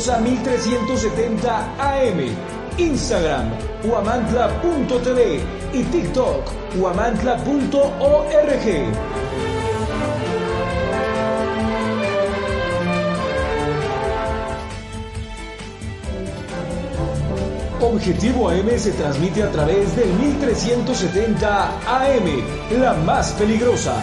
Peligrosa 1370 AM, Instagram huamantla.tv y TikTok huamantla.org. Objetivo AM se transmite a través del 1370 AM, la más peligrosa.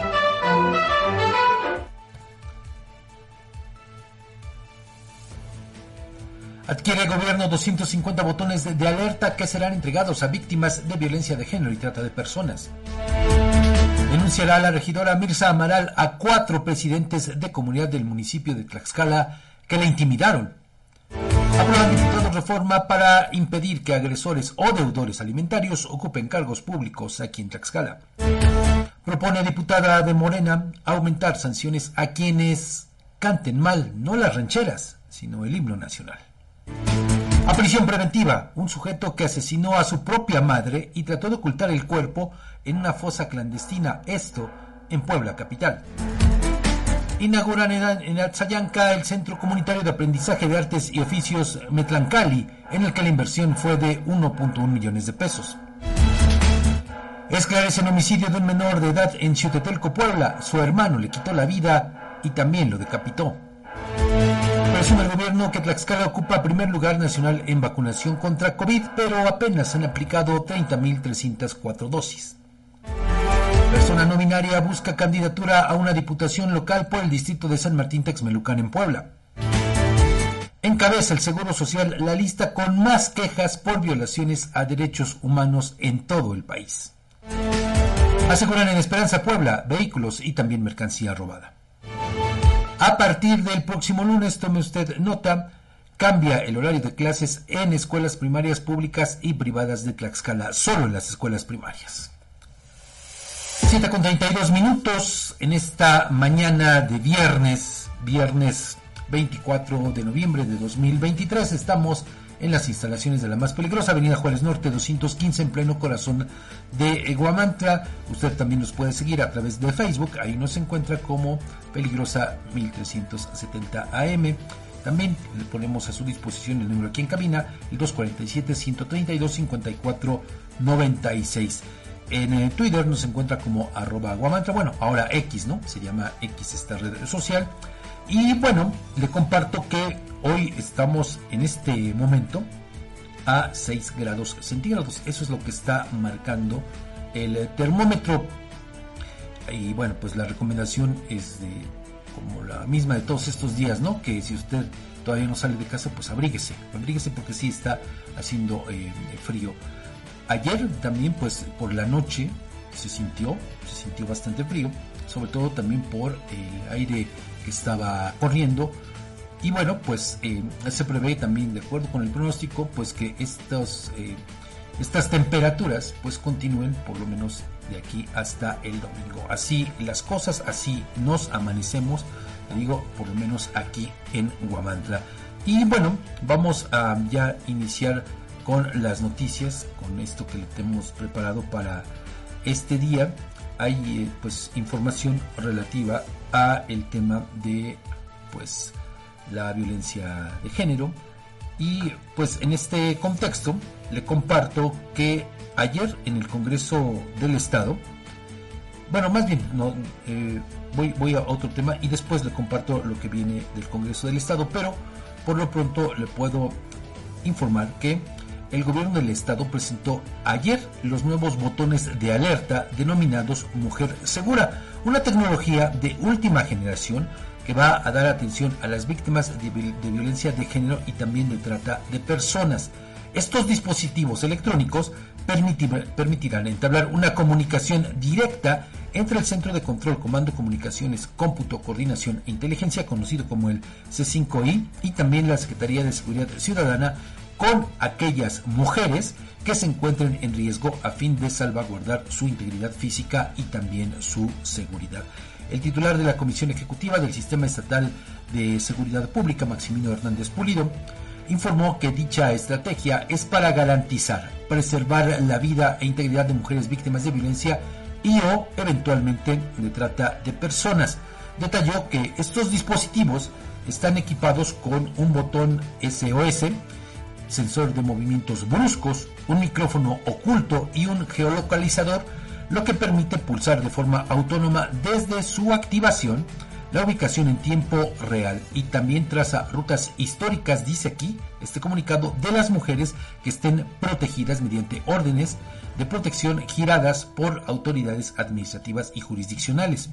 Adquiere el gobierno 250 botones de, alerta que serán entregados a víctimas de violencia de género y trata de personas. Denunciará la regidora Mirza Amaral a cuatro presidentes de comunidad del municipio de Tlaxcala que la intimidaron Aprueban diputados reforma para impedir que agresores o deudores alimentarios ocupen cargos públicos aquí en Tlaxcala. Propone diputada de Morena aumentar sanciones a quienes canten mal no las rancheras, sino el himno nacional. A prisión preventiva, un sujeto que asesinó a su propia madre y trató de ocultar el cuerpo en una fosa clandestina, esto en Puebla capital inauguran en Atzayanca el Centro Comunitario de Aprendizaje de Artes y Oficios Metlancali, en el que la inversión fue de 1.1 millones de pesos. Esclarecen homicidio de un menor de edad en Chiotetelco, Puebla. Su hermano le quitó la vida y también lo decapitó. Presume el gobierno que Tlaxcala ocupa primer lugar nacional en vacunación contra COVID, pero apenas han aplicado 30.304 dosis. Persona no binaria busca candidatura a una diputación local por el distrito de San Martín Texmelucan en Puebla. Encabeza el Seguro Social la lista con más quejas por violaciones a derechos humanos en todo el país. Aseguran en Esperanza Puebla vehículos y también mercancía robada. A partir del próximo lunes, tome usted nota, cambia el horario de clases en escuelas primarias públicas y privadas de Tlaxcala, solo en las escuelas primarias. 7 con 32 minutos en esta mañana de viernes, viernes 24 de noviembre de 2023. Estamos en las instalaciones de la más peligrosa Avenida Juárez Norte 215 en pleno corazón de Guamantla. Usted también nos puede seguir a través de Facebook, ahí nos encuentra como Peligrosa 1370 AM. También le ponemos a su disposición el número aquí en cabina, el 247 132 54 96. En eh, Twitter nos encuentra como arroba guamantra, bueno, ahora X, ¿no? Se llama X esta red social. Y bueno, le comparto que hoy estamos en este momento a 6 grados centígrados. Eso es lo que está marcando el termómetro. Y bueno, pues la recomendación es como la misma de todos estos días, ¿no? Que si usted todavía no sale de casa, pues abríguese, abríguese porque sí está haciendo eh, frío. Ayer también, pues por la noche se sintió, se sintió bastante frío, sobre todo también por el aire estaba corriendo. Y bueno, pues eh, se prevé también, de acuerdo con el pronóstico, pues que eh, estas temperaturas pues continúen por lo menos de aquí hasta el domingo. Así las cosas, así nos amanecemos, digo, por lo menos aquí en Guamantla. Y bueno, vamos a ya iniciar con las noticias, con esto que le tenemos preparado para este día. Hay eh, pues información relativa a el tema de pues la violencia de género. Y pues en este contexto le comparto que ayer en el Congreso del Estado bueno más bien no eh, voy, voy a otro tema y después le comparto lo que viene del Congreso del Estado pero por lo pronto le puedo informar que el gobierno del estado presentó ayer los nuevos botones de alerta denominados Mujer Segura, una tecnología de última generación que va a dar atención a las víctimas de, violencia de género y también de trata de personas. Estos dispositivos electrónicos permitirán entablar una comunicación directa entre el Centro de Control, Comando, Comunicaciones, Cómputo, Coordinación e Inteligencia, conocido como el C5I, y también la Secretaría de Seguridad Ciudadana con aquellas mujeres que se encuentren en riesgo a fin de salvaguardar su integridad física y también su seguridad. El titular de la Comisión Ejecutiva del Sistema Estatal de Seguridad Pública, Maximino Hernández Pulido, informó que dicha estrategia es para garantizar, preservar la vida e integridad de mujeres víctimas de violencia y o eventualmente de trata de personas. Detalló que estos dispositivos están equipados con un botón SOS, sensor de movimientos bruscos, un micrófono oculto y un geolocalizador, lo que permite pulsar de forma autónoma desde su activación la ubicación en tiempo real y también traza rutas históricas, dice aquí este comunicado, de las mujeres que estén protegidas mediante órdenes de protección giradas por autoridades administrativas y jurisdiccionales.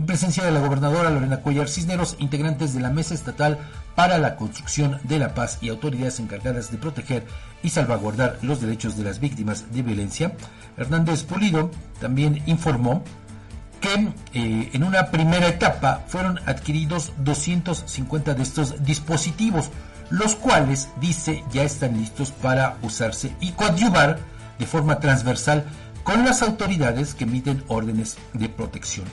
En presencia de la gobernadora Lorena Cuellar Cisneros, integrantes de la Mesa Estatal para la Construcción de la Paz y autoridades encargadas de proteger y salvaguardar los derechos de las víctimas de violencia, Hernández Pulido también informó que eh, en una primera etapa fueron adquiridos 250 de estos dispositivos, los cuales, dice, ya están listos para usarse y coadyuvar de forma transversal con las autoridades que emiten órdenes de protección.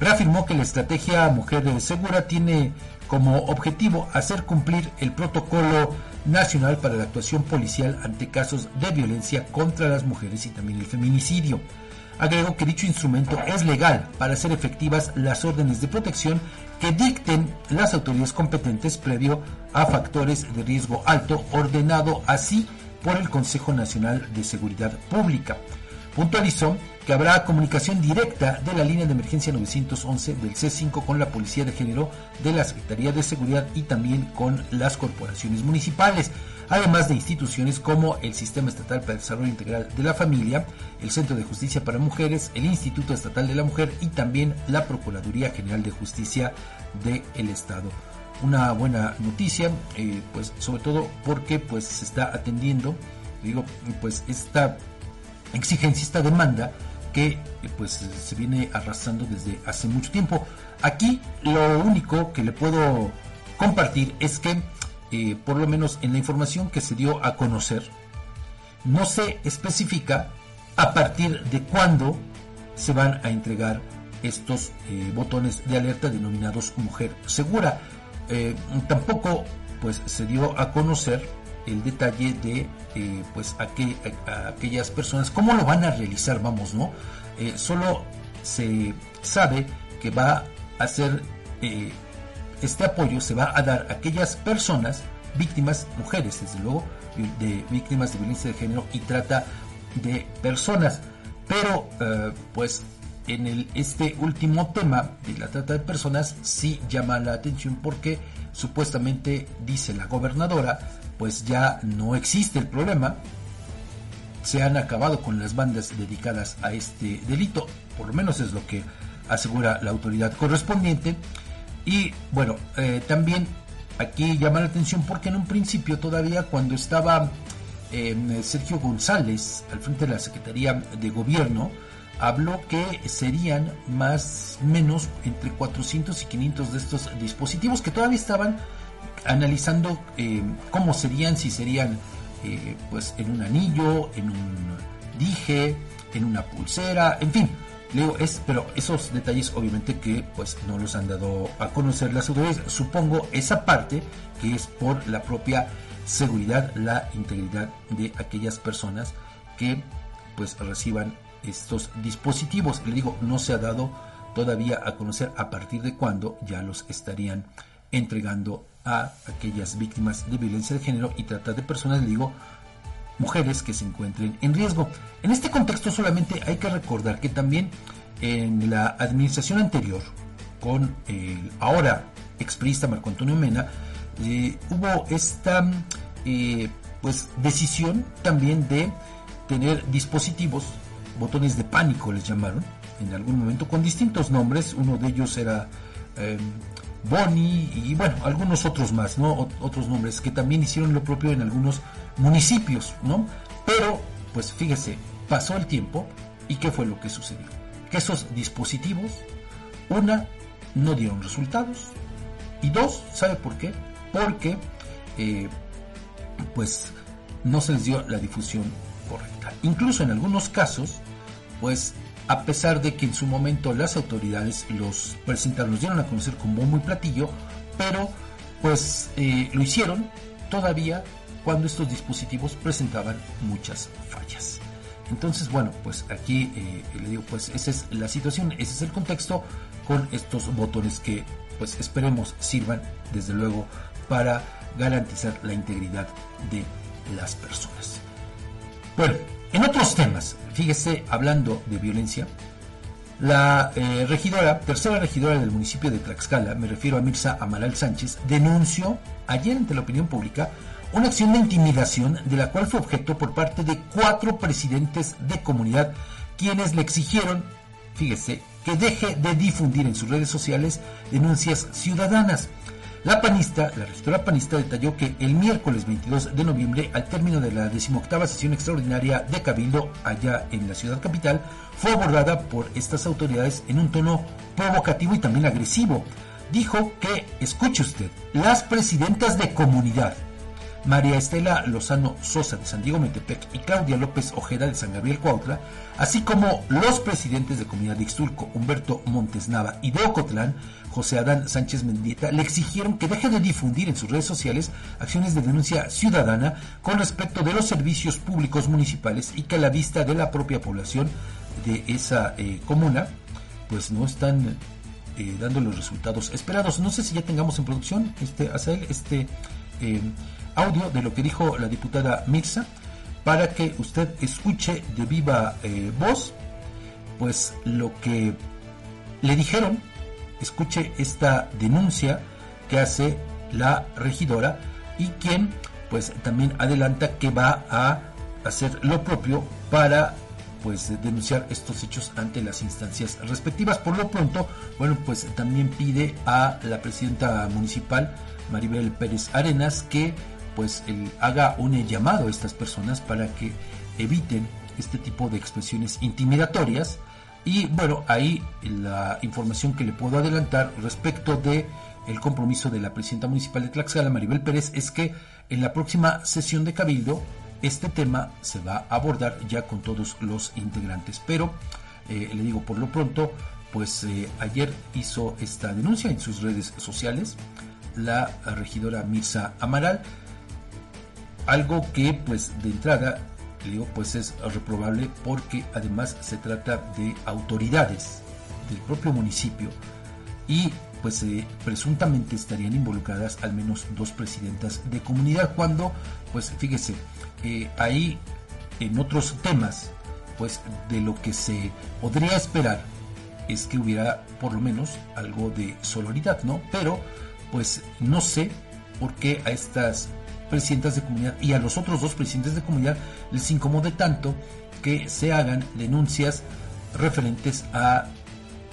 Reafirmó que la estrategia Mujer Segura tiene como objetivo hacer cumplir el protocolo nacional para la actuación policial ante casos de violencia contra las mujeres y también el feminicidio. Agregó que dicho instrumento es legal para hacer efectivas las órdenes de protección que dicten las autoridades competentes previo a factores de riesgo alto, ordenado así por el Consejo Nacional de Seguridad Pública. Puntualizó habrá comunicación directa de la línea de emergencia 911 del C5 con la Policía de Género de la Secretaría de Seguridad y también con las corporaciones municipales además de instituciones como el Sistema Estatal para el Desarrollo Integral de la Familia, el Centro de Justicia para Mujeres, el Instituto Estatal de la Mujer y también la Procuraduría General de Justicia del Estado. Una buena noticia, eh, pues sobre todo porque pues se está atendiendo, digo, pues esta exigencia, esta demanda que pues se viene arrastrando desde hace mucho tiempo. Aquí lo único que le puedo compartir es que eh, por lo menos en la información que se dio a conocer, no se especifica a partir de cuándo se van a entregar estos eh, botones de alerta denominados mujer segura. Eh, tampoco pues se dio a conocer el detalle de pues a, aquellas personas cómo lo van a realizar vamos no solo se sabe que va a ser este apoyo se va a dar a aquellas personas, víctimas, mujeres desde luego, de víctimas de violencia de género y trata de personas. Pero eh, pues en el, este último tema de la trata de personas sí llama la atención porque supuestamente dice la gobernadora pues ya no existe el problema. Se han acabado con las bandas dedicadas a este delito por lo menos es lo que asegura la autoridad correspondiente. Y bueno, eh, también aquí llama la atención porque en un principio todavía cuando estaba em, Sergio González al frente de la Secretaría de Gobierno, habló que serían más menos entre 400 y 500 de estos dispositivos que todavía estaban analizando em, cómo serían, si serían eh, pues en un anillo, en un dije, en una pulsera, en fin, Leo, es, pero esos detalles obviamente que pues no los han dado a conocer las autoridades. Supongo esa parte que es por la propia seguridad, la integridad de aquellas personas que pues reciban estos dispositivos. Le digo, no se ha dado todavía a conocer a partir de cuándo ya los estarían entregando a aquellas víctimas de violencia de género y trata de personas, digo, mujeres que se encuentren en riesgo. En este contexto solamente hay que recordar que también en la administración anterior, con el ahora exprista Marco Antonio Mena, eh, hubo esta eh, pues decisión también de tener dispositivos, botones de pánico les llamaron, en algún momento con distintos nombres, uno de ellos era eh, Bonnie y bueno, algunos otros más, ¿no? otros nombres que también hicieron lo propio en algunos municipios, ¿no? Pero, pues fíjese, pasó el tiempo y ¿qué fue lo que sucedió? que esos dispositivos, una, no dieron resultados y dos, ¿sabe por qué? Porque eh, pues no se les dio la difusión correcta. Incluso en algunos casos, pues a pesar de que en su momento las autoridades los presentaron, los dieron a conocer como muy platillo, pero pues eh, lo hicieron todavía cuando estos dispositivos presentaban muchas fallas. Entonces, bueno, pues aquí eh, le digo, pues esa es la situación, ese es el contexto con estos botones que pues esperemos sirvan desde luego para garantizar la integridad de las personas. Bueno, en otros temas, fíjese, hablando de violencia, la eh, regidora, tercera regidora del municipio de Tlaxcala, me refiero a Mirza Amaral Sánchez, denunció ayer ante la opinión pública una acción de intimidación de la cual fue objeto por parte de cuatro presidentes de comunidad, quienes le exigieron, fíjese, que deje de difundir en sus redes sociales denuncias ciudadanas. La panista, la regidora panista detalló que el miércoles 22 de noviembre, al término de la decimoctava sesión extraordinaria de Cabildo allá en la ciudad capital, fue abordada por estas autoridades en un tono provocativo y también agresivo. Dijo que, escuche usted, las presidentas de comunidad, María Estela Lozano Sosa de San Diego Metepec y Claudia López Ojeda de San Gabriel Cuautla, así como los presidentes de Comunidad de Ixtulco, Humberto Montes Nava y de Ocotlán, José Adán Sánchez Mendieta, le exigieron que deje de difundir en sus redes sociales acciones de denuncia ciudadana con respecto de los servicios públicos municipales y que a la vista de la propia población de esa eh, comuna, pues no están eh, dando los resultados esperados. No sé si ya tengamos en producción, este, él este eh, audio de lo que dijo la diputada Mirza para que usted escuche de viva voz pues lo que le dijeron escuche esta denuncia que hace la regidora y quien pues también adelanta que va a hacer lo propio para pues denunciar estos hechos ante las instancias respectivas. Por lo pronto, bueno, pues también pide a la presidenta municipal Maribel Pérez Arenas que pues haga un llamado a estas personas para que eviten este tipo de expresiones intimidatorias y bueno ahí la información que le puedo adelantar respecto de el compromiso de la presidenta municipal de Tlaxcala Maribel Pérez es que en la próxima sesión de cabildo este tema se va a abordar ya con todos los integrantes. Pero eh, le digo por lo pronto pues eh, ayer hizo esta denuncia en sus redes sociales la regidora Mirza Amaral. Algo que pues de entrada digo pues es reprobable porque además se trata de autoridades del propio municipio y pues eh, presuntamente estarían involucradas al menos dos presidentas de comunidad cuando pues fíjese eh, ahí en otros temas pues de lo que se podría esperar es que hubiera por lo menos algo de sororidad no pero pues no sé por qué a estas presidentas de comunidad y a los otros dos presidentes de comunidad les incomode tanto que se hagan denuncias referentes a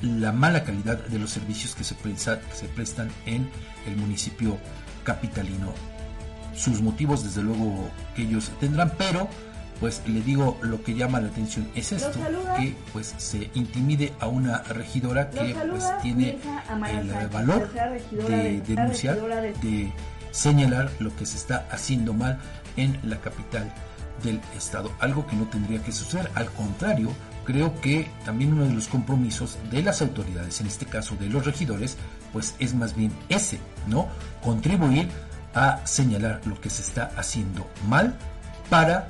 la mala calidad de los servicios que se, se prestan en el municipio capitalino. Sus motivos, desde luego, que ellos tendrán, pero pues le digo lo que llama la atención es esto que pues se intimide a una regidora que pues tiene el valor de denunciar de señalar lo que se está haciendo mal en la capital del estado, algo que no tendría que suceder, al contrario, creo que también uno de los compromisos de las autoridades, en este caso de los regidores, pues es más bien ese, ¿no? Contribuir a señalar lo que se está haciendo mal para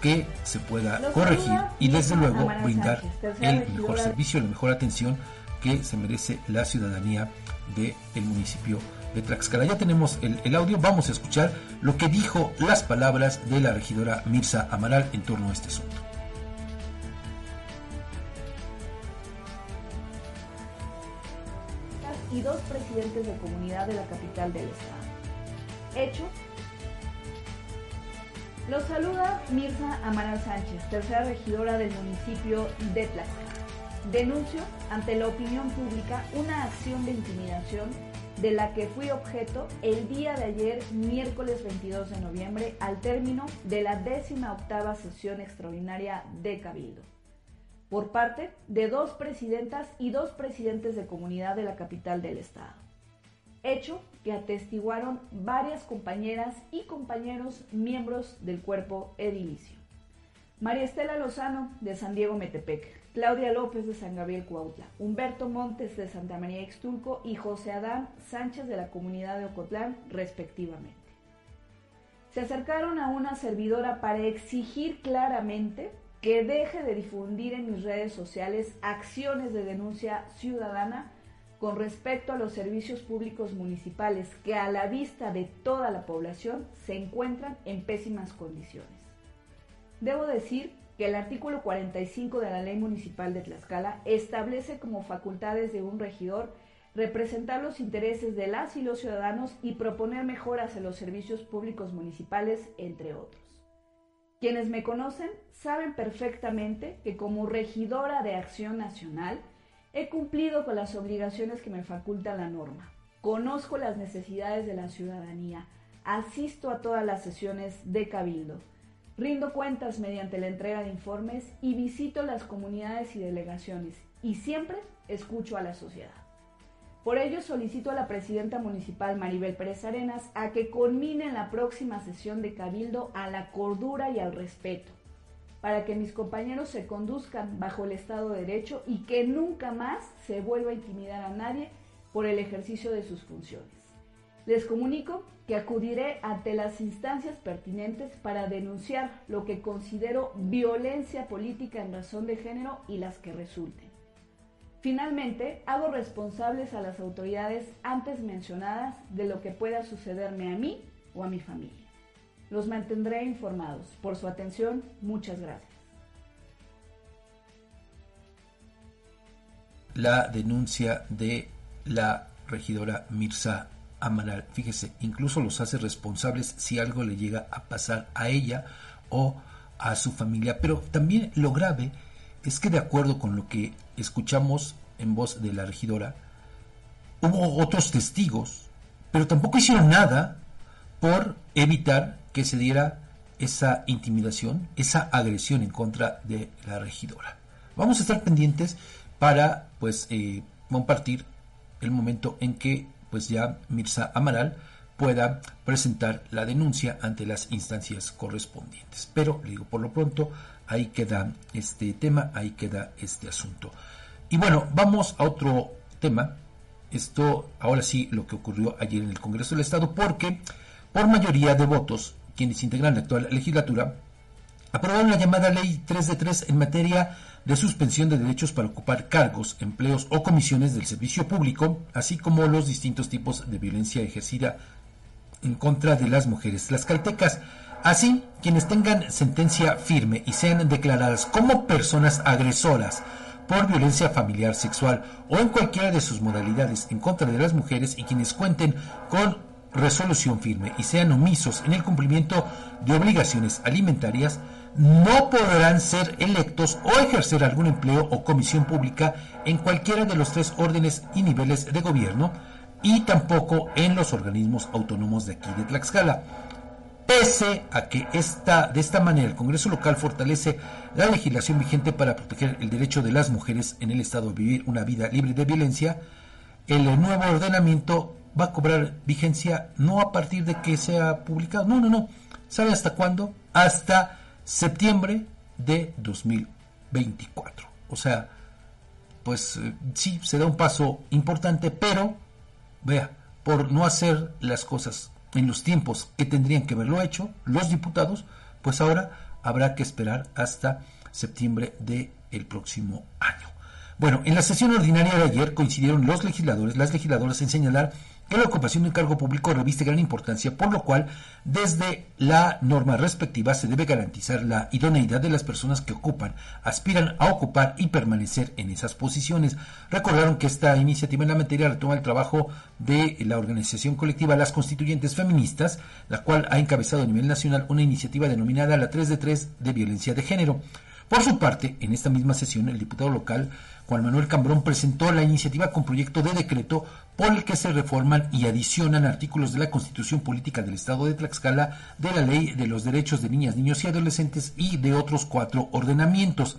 que se pueda corregir y desde luego brindar el mejor servicio, la mejor atención que se merece la ciudadanía del municipio de Tlaxcala. Ya tenemos el, audio, vamos a escuchar lo que dijo las palabras de la regidora Mirza Amaral en torno a este asunto. Y dos presidentes de comunidad de la capital del estado. Hecho. Los saluda Mirza Amaral Sánchez, tercera regidora del municipio de Tlaxcala. Denuncio ante la opinión pública una acción de intimidación de la que fui objeto el día de ayer, miércoles 22 de noviembre, al término de la décima octava sesión extraordinaria de Cabildo. por parte de dos presidentas y dos presidentes de comunidad de la capital del estado. Hecho que atestiguaron varias compañeras y compañeros miembros del cuerpo edilicio. María Estela Lozano de San Diego Metepec, Claudia López de San Gabriel Cuautla, Humberto Montes de Santa María Ixtulco y José Adán Sánchez de la comunidad de Ocotlán, respectivamente. Se acercaron a una servidora para exigir claramente que deje de difundir en mis redes sociales acciones de denuncia ciudadana con respecto a los servicios públicos municipales que a la vista de toda la población se encuentran en pésimas condiciones. Debo decir que el artículo 45 de la Ley Municipal de Tlaxcala establece como facultades de un regidor representar los intereses de las y los ciudadanos y proponer mejoras en los servicios públicos municipales, entre otros. Quienes me conocen saben perfectamente que como regidora de Acción Nacional he cumplido con las obligaciones que me faculta la norma. Conozco las necesidades de la ciudadanía, asisto a todas las sesiones de cabildo Rindo cuentas mediante la entrega de informes y visito las comunidades y delegaciones y siempre escucho a la sociedad. Por ello solicito a la presidenta municipal Maribel Pérez Arenas a que culmine en la próxima sesión de cabildo a la cordura y al respeto, para que mis compañeros se conduzcan bajo el Estado de Derecho y que nunca más se vuelva a intimidar a nadie por el ejercicio de sus funciones. Les comunico que acudiré ante las instancias pertinentes para denunciar lo que considero violencia política en razón de género y las que resulten. Finalmente, hago responsables a las autoridades antes mencionadas de lo que pueda sucederme a mí o a mi familia. Los mantendré informados. Por su atención, muchas gracias. La denuncia de la regidora Mirza Amaral. Fíjese, incluso los hace responsables si algo le llega a pasar a ella o a su familia. Pero también lo grave es que de acuerdo con lo que escuchamos en voz de la regidora, hubo otros testigos, pero tampoco hicieron nada por evitar que se diera esa intimidación, esa agresión en contra de la regidora. Vamos a estar pendientes para pues eh, compartir el momento en que pues ya Mirza Amaral pueda presentar la denuncia ante las instancias correspondientes. Pero, le digo, por lo pronto, ahí queda este tema, ahí queda este asunto. Y bueno, vamos a otro tema. Esto, ahora sí, lo que ocurrió ayer en el Congreso del Estado, porque por mayoría de votos, quienes integran la actual legislatura, aprobaron la llamada Ley 3 de 3 en materia de suspensión de derechos para ocupar cargos, empleos o comisiones del servicio público, así como los distintos tipos de violencia ejercida en contra de las mujeres las caltecas. Así, quienes tengan sentencia firme y sean declaradas como personas agresoras por violencia familiar, sexual o en cualquiera de sus modalidades en contra de las mujeres y quienes cuenten con resolución firme y sean omisos en el cumplimiento de obligaciones alimentarias, no podrán ser electos o ejercer algún empleo o comisión pública en cualquiera de los tres órdenes y niveles de gobierno y tampoco en los organismos autónomos de aquí de Tlaxcala. Pese a que esta, de esta manera el Congreso local fortalece la legislación vigente para proteger el derecho de las mujeres en el Estado a vivir una vida libre de violencia, el nuevo ordenamiento va a cobrar vigencia no a partir de que sea publicado, no, no, no. ¿Sabe hasta cuándo? Hasta septiembre de 2024. O sea, pues eh, sí, se da un paso importante, pero, vea, por no hacer las cosas en los tiempos que tendrían que haberlo hecho los diputados, pues ahora habrá que esperar hasta septiembre del el próximo año. Bueno, en la sesión ordinaria de ayer coincidieron los legisladores, las legisladoras en señalar que la ocupación de un cargo público reviste gran importancia, por lo cual desde la norma respectiva se debe garantizar la idoneidad de las personas que ocupan, aspiran a ocupar y permanecer en esas posiciones. Recordaron que esta iniciativa en la materia retoma el trabajo de la organización colectiva Las Constituyentes Feministas, la cual ha encabezado a nivel nacional una iniciativa denominada la 3 de 3 de violencia de género. Por su parte, en esta misma sesión, el diputado local Juan Manuel Cambrón presentó la iniciativa con proyecto de decreto por el que se reforman y adicionan artículos de la Constitución Política del Estado de Tlaxcala, de la Ley de los Derechos de Niñas, Niños y Adolescentes y de otros cuatro ordenamientos.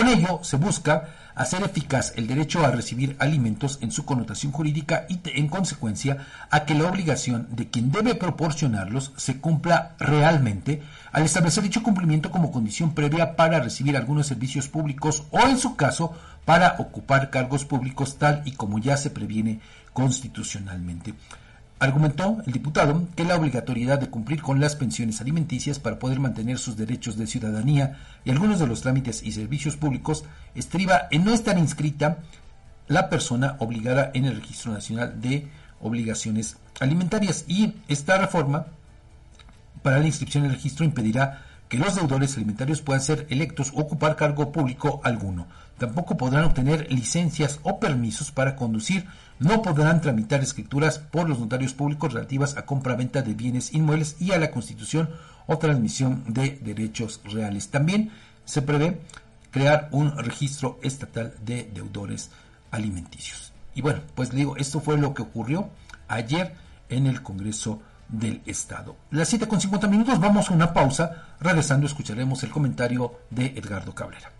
Con ello se busca hacer eficaz el derecho a recibir alimentos en su connotación jurídica y en consecuencia a que la obligación de quien debe proporcionarlos se cumpla realmente al establecer dicho cumplimiento como condición previa para recibir algunos servicios públicos o en su caso para ocupar cargos públicos tal y como ya se previene constitucionalmente. Argumentó el diputado que la obligatoriedad de cumplir con las pensiones alimenticias para poder mantener sus derechos de ciudadanía y algunos de los trámites y servicios públicos estriba en no estar inscrita la persona obligada en el Registro Nacional de Obligaciones Alimentarias y esta reforma para la inscripción en el registro impedirá que los deudores alimentarios puedan ser electos o ocupar cargo público alguno. Tampoco podrán obtener licencias o permisos para conducir no podrán tramitar escrituras por los notarios públicos relativas a compra-venta de bienes inmuebles y a la constitución o transmisión de derechos reales. También se prevé crear un registro estatal de deudores alimenticios. Y bueno, pues digo, esto fue lo que ocurrió ayer en el Congreso del Estado. Las 7 con 50 minutos, vamos a una pausa. Regresando escucharemos el comentario de Edgardo Cabrera.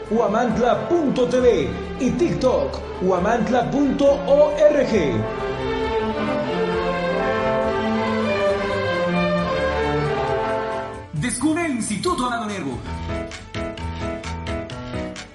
huamantla.tv y TikTok, huamantla.org. Descubre el Instituto Amado Nervo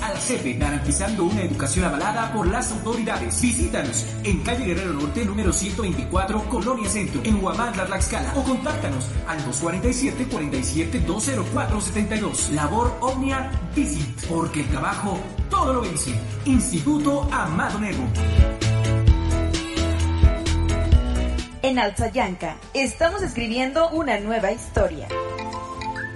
a la CEPE, garantizando una educación avalada por las autoridades. Visítanos en calle Guerrero Norte, número 124, Colonia Centro, en Huamantla, Tlaxcala, o contáctanos al 247-47-20472. Labor Omnia Visit, porque el trabajo todo lo vence. Instituto Amado Nervo. En Alzayanca estamos escribiendo una nueva historia.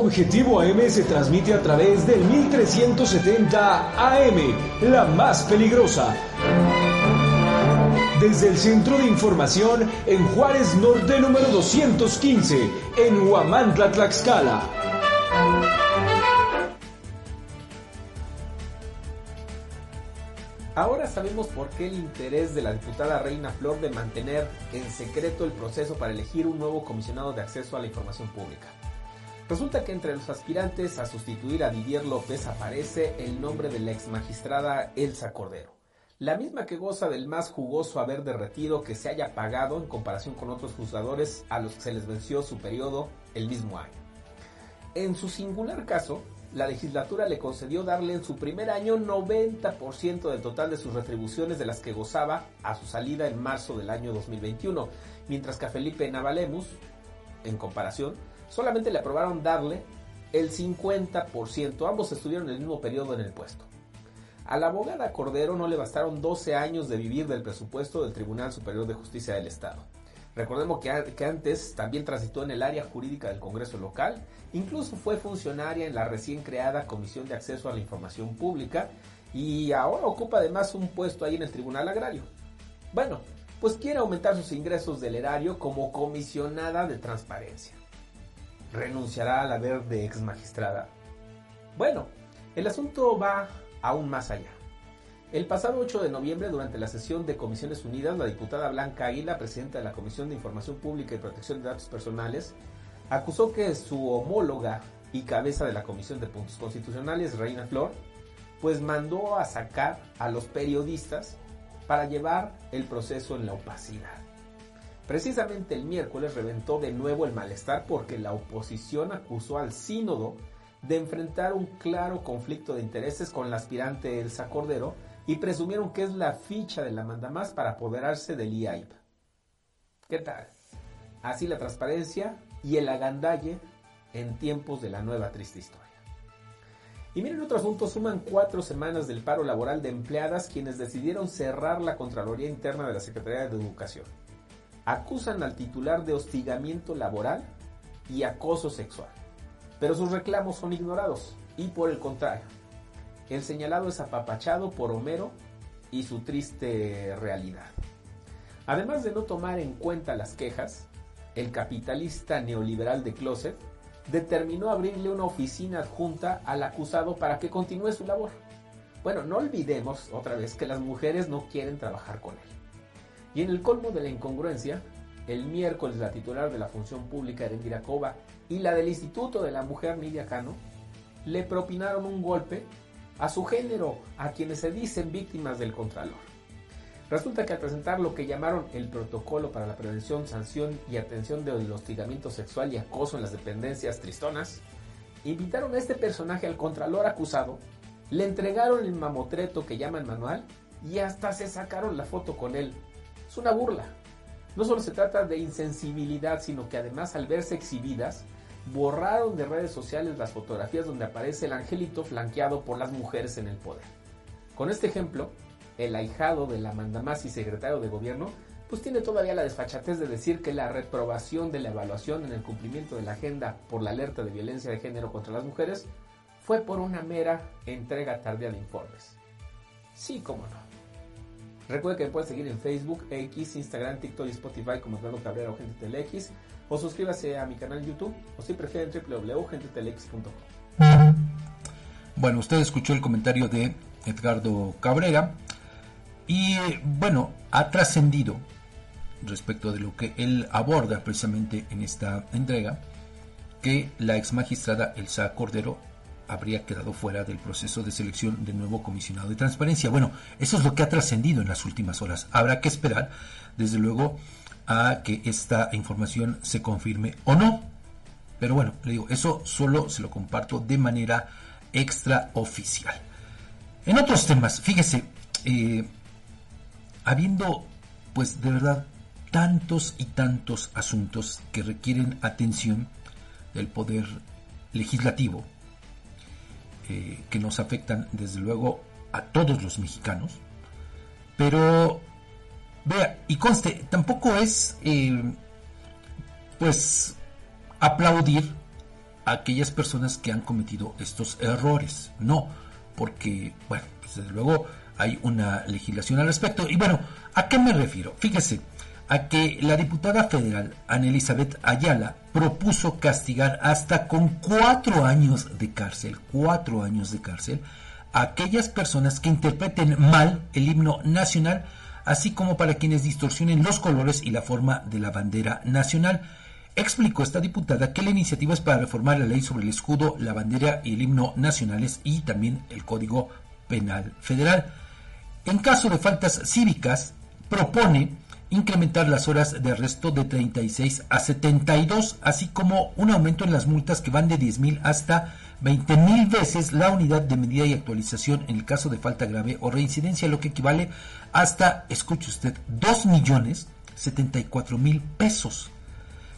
Objetivo AM se transmite a través del 1370 AM, la más peligrosa. Desde el Centro de Información en Juárez Norte número 215, en Huamantla, Tlaxcala. Ahora sabemos por qué el interés de la diputada Reina Flor de mantener en secreto el proceso para elegir un nuevo comisionado de acceso a la información pública. Resulta que entre los aspirantes a sustituir a Didier López aparece el nombre de la ex magistrada Elsa Cordero, la misma que goza del más jugoso haber derretido que se haya pagado en comparación con otros juzgadores a los que se les venció su periodo el mismo año. En su singular caso, la legislatura le concedió darle en su primer año 90% del total de sus retribuciones de las que gozaba a su salida en marzo del año 2021, mientras que a Felipe Navalemus, en comparación, solamente le aprobaron darle el 50%. Ambos estuvieron el mismo periodo en el puesto. A la abogada Cordero no le bastaron 12 años de vivir del presupuesto del Tribunal Superior de Justicia del Estado. Recordemos que, que, antes también transitó en el área jurídica del Congreso local, incluso fue funcionaria en la recién creada Comisión de Acceso a la Información Pública y ahora ocupa además un puesto ahí en el Tribunal Agrario. Bueno, pues quiere aumentar sus ingresos del erario como comisionada de transparencia. ¿Renunciará al haber de ex magistrada? Bueno, el asunto va aún más allá. El pasado 8 de noviembre, durante la sesión de Comisiones Unidas, la diputada Blanca Águila, presidenta de la Comisión de Información Pública y Protección de Datos Personales, acusó que su homóloga y cabeza de la Comisión de Puntos Constitucionales, Reina Flor, pues mandó a sacar a los periodistas para llevar el proceso en la opacidad. Precisamente el miércoles reventó de nuevo el malestar porque la oposición acusó al sínodo de enfrentar un claro conflicto de intereses con la aspirante Elsa Cordero, y presumieron que es la ficha de la mandamás para apoderarse del IAIP. ¿Qué tal? Así la transparencia y el agandalle en tiempos de la nueva triste historia. Y miren otro asunto, suman cuatro semanas del paro laboral de empleadas quienes decidieron cerrar la Contraloría Interna de la Secretaría de Educación. Acusan al titular de hostigamiento laboral y acoso sexual. Pero sus reclamos son ignorados y por el contrario, el señalado es apapachado por Homero y su triste realidad. Además de no tomar en cuenta las quejas, el capitalista neoliberal de Closet determinó abrirle una oficina adjunta al acusado para que continúe su labor. Bueno, no olvidemos otra vez que las mujeres no quieren trabajar con él. Y en el colmo de la incongruencia, el miércoles la titular de la función pública Erendira Cova y la del Instituto de la Mujer Nidia Cano le propinaron un golpe a su género, a quienes se dicen víctimas del Contralor. Resulta que al presentar lo que llamaron el protocolo para la prevención, sanción y atención del hostigamiento sexual y acoso en las dependencias tristonas, invitaron a este personaje al Contralor acusado, le entregaron el mamotreto que llama el manual y hasta se sacaron la foto con él. Una burla. No solo se trata de insensibilidad, sino que además al verse exhibidas, borraron de redes sociales las fotografías donde aparece el angelito flanqueado por las mujeres en el poder. Con este ejemplo, el ahijado de la mandamás y secretario de gobierno, pues tiene todavía la desfachatez de decir que la reprobación de la evaluación en el cumplimiento de la agenda por la alerta de violencia de género contra las mujeres fue por una mera entrega tardía de informes. Sí, cómo no. Recuerde que me puede seguir en Facebook, X, Instagram, TikTok y Spotify como Eduardo Cabrera o Gente Telex o suscríbase a mi canal YouTube o si prefieren www.gentetelex.com. Bueno, usted escuchó el comentario de Edgardo Cabrera y bueno, ha trascendido respecto de lo que él aborda precisamente en esta entrega que la ex magistrada Elsa Cordero habría quedado fuera del proceso de selección del nuevo comisionado de transparencia. Bueno, eso es lo que ha trascendido en las últimas horas. Habrá que esperar, desde luego, a que esta información se confirme o no. Pero bueno, le digo, eso solo se lo comparto de manera extraoficial. En otros temas, fíjese, eh, habiendo pues de verdad tantos y tantos asuntos que requieren atención del poder legislativo, eh, que nos afectan desde luego a todos los mexicanos, pero Vea, y conste, tampoco es eh, pues aplaudir a aquellas personas que han cometido estos errores. No, porque, bueno, pues, desde luego hay una legislación al respecto. Y bueno, ¿a qué me refiero? Fíjese, a que la diputada federal Ana Elizabeth Ayala propuso castigar hasta con cuatro años de cárcel, cuatro años de cárcel, a aquellas personas que interpreten mal el himno nacional así como para quienes distorsionen los colores y la forma de la bandera nacional. Explicó esta diputada que la iniciativa es para reformar la ley sobre el escudo, la bandera y el himno nacionales y también el Código Penal Federal. En caso de faltas cívicas, propone incrementar las horas de arresto de 36 a 72, así como un aumento en las multas que van de 10 mil hasta 20 mil veces la unidad de medida y actualización en el caso de falta grave o reincidencia, lo que equivale hasta, escuche usted, 2 millones 74 mil pesos.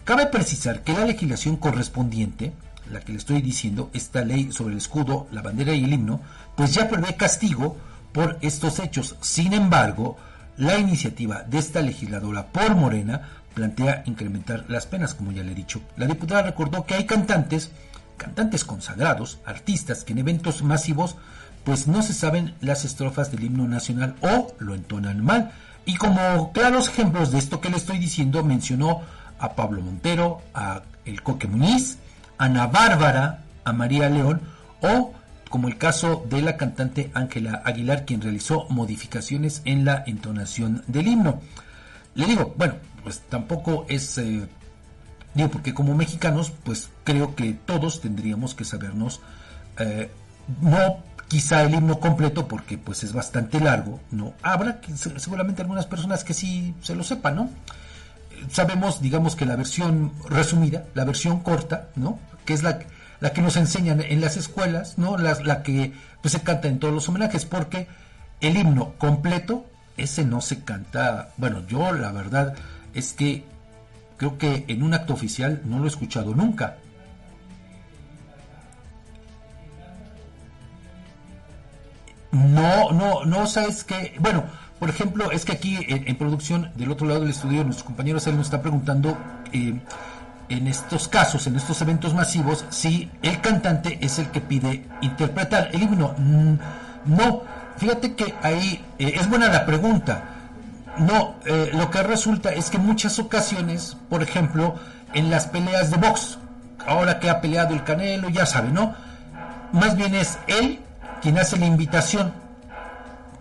Cabe precisar que la legislación correspondiente, la que le estoy diciendo, esta ley sobre el escudo, la bandera y el himno, pues ya prevé castigo por estos hechos. Sin embargo, la iniciativa de esta legisladora por Morena plantea incrementar las penas, como ya le he dicho. La diputada recordó que hay cantantes, cantantes consagrados, artistas que en eventos masivos pues no se saben las estrofas del himno nacional o lo entonan mal. Y como claros ejemplos de esto que le estoy diciendo, mencionó a Pablo Montero, a El Coque Muniz, a Ana Bárbara, a María León o como el caso de la cantante Ángela Aguilar, quien realizó modificaciones en la entonación del himno. Le digo, bueno, pues tampoco es, eh, digo, porque como mexicanos, pues creo que todos tendríamos que sabernos, eh, no quizá el himno completo, porque pues es bastante largo, ¿no? Habrá seguramente algunas personas que sí se lo sepan, ¿no? Sabemos, digamos que la versión resumida, la versión corta, ¿no? Que es la la que nos enseñan en las escuelas, ¿no? La, que pues, se canta en todos los homenajes, porque el himno completo, ese no se canta, bueno, yo la verdad es que creo que en un acto oficial no lo he escuchado nunca. No, no, no, sabes que, bueno, por ejemplo, es que aquí en, producción, del otro lado del estudio, nuestros compañeros él nos está preguntando eh, en estos casos, en estos eventos masivos, si el cantante es el que pide interpretar el himno. Mm, no, fíjate que ahí eh, es buena la pregunta. No, eh, lo que resulta es que muchas ocasiones, por ejemplo, en las peleas de box, ahora que ha peleado el Canelo, ya sabe, ¿no? Más bien es él quien hace la invitación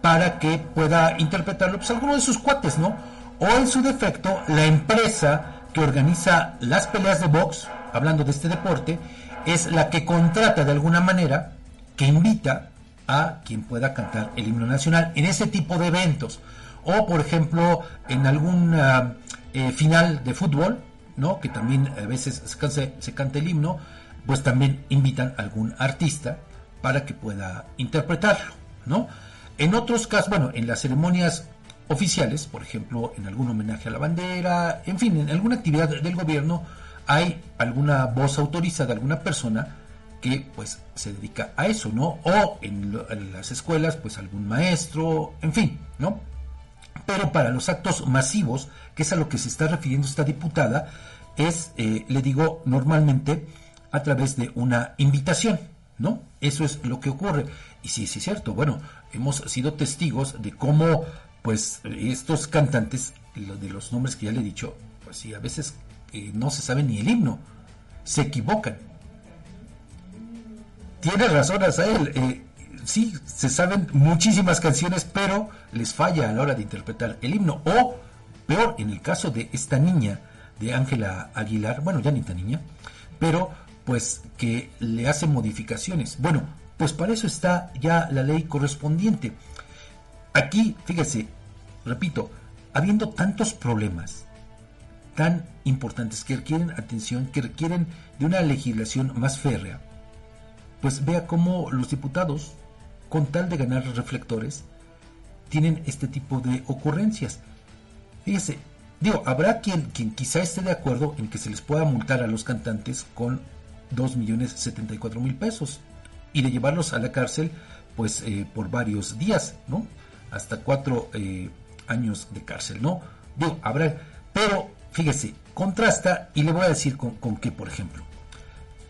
para que pueda interpretarlo, pues alguno de sus cuates, ¿no? O en su defecto, la empresa que organiza las peleas de box, hablando de este deporte, es la que contrata de alguna manera, que invita a quien pueda cantar el himno nacional en ese tipo de eventos. O, por ejemplo, en algún eh, final de fútbol, ¿no? que también a veces se, se canta el himno, pues también invitan a algún artista para que pueda interpretarlo. ¿no? En otros casos, bueno, en las ceremonias oficiales, por ejemplo, en algún homenaje a la bandera, en fin, en alguna actividad del gobierno hay alguna voz autorizada, alguna persona que pues se dedica a eso, ¿no? O en, las escuelas, pues algún maestro, en fin, ¿no? Pero para los actos masivos, que es a lo que se está refiriendo esta diputada, es, eh, le digo, normalmente a través de una invitación, ¿no? Eso es lo que ocurre. Y sí, sí es cierto, bueno, hemos sido testigos de cómo pues estos cantantes, de los nombres que ya le he dicho, pues sí, a veces eh, no se sabe ni el himno, se equivocan. Tiene razón Azael, eh, sí, se saben muchísimas canciones, pero les falla a la hora de interpretar el himno. O, peor, en el caso de esta niña, de Ángela Aguilar, bueno, ya ni tan niña, pero pues que le hace modificaciones. Bueno, pues para eso está ya la ley correspondiente. Aquí, fíjese, repito, habiendo tantos problemas tan importantes que requieren atención, que requieren de una legislación más férrea, pues vea cómo los diputados, con tal de ganar reflectores, tienen este tipo de ocurrencias. Fíjese, digo, habrá quien, quien quizá esté de acuerdo en que se les pueda multar a los cantantes con 2.074.000 pesos y de llevarlos a la cárcel pues eh, por varios días, ¿no? hasta cuatro eh, años de cárcel, ¿no? Digo, habrá, pero fíjese, contrasta y le voy a decir con, con qué, por ejemplo.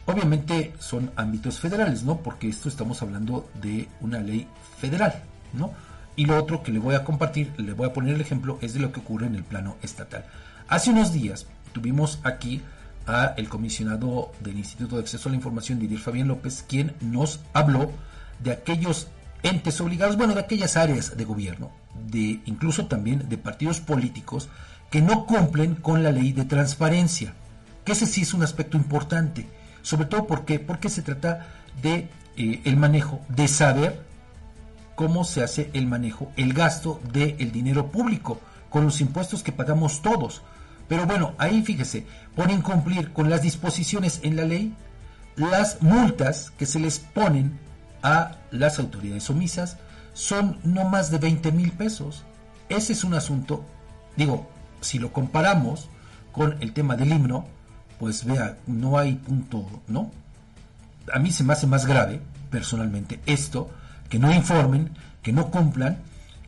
Obviamente son ámbitos federales, ¿no? Porque esto estamos hablando de una ley federal, ¿no? Y lo otro que le voy a compartir, le voy a poner el ejemplo, es de lo que ocurre en el plano estatal. Hace unos días tuvimos aquí a el comisionado del Instituto de Acceso a la Información, Didier Fabián López, quien nos habló de aquellos entes obligados, bueno, de aquellas áreas de gobierno, de incluso también de partidos políticos que no cumplen con la ley de transparencia, que ese sí es un aspecto importante, sobre todo porque, porque se trata de eh, el manejo, de saber cómo se hace el manejo, el gasto del dinero público, con los impuestos que pagamos todos. Pero bueno, ahí fíjese, por incumplir con las disposiciones en la ley, las multas que se les ponen a las autoridades omisas son no más de 20 mil pesos. Ese es un asunto, digo, si lo comparamos con el tema del himno, pues vea, no hay punto, ¿no? A mí se me hace más grave, personalmente, esto, que no informen, que no cumplan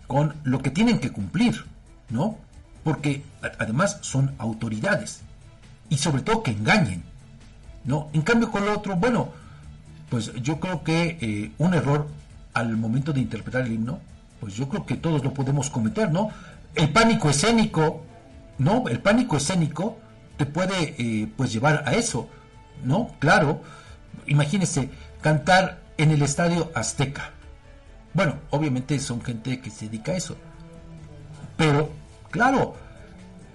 con lo que tienen que cumplir, ¿no? porque además son autoridades y sobre todo que engañen, ¿no? En cambio con lo otro, bueno, pues yo creo que eh, un error al momento de interpretar el himno, pues yo creo que todos lo podemos cometer, ¿no? El pánico escénico, ¿no? El pánico escénico te puede eh, pues llevar a eso, ¿no? Claro, imagínese cantar en el estadio Azteca. Bueno, obviamente son gente que se dedica a eso. Pero, claro,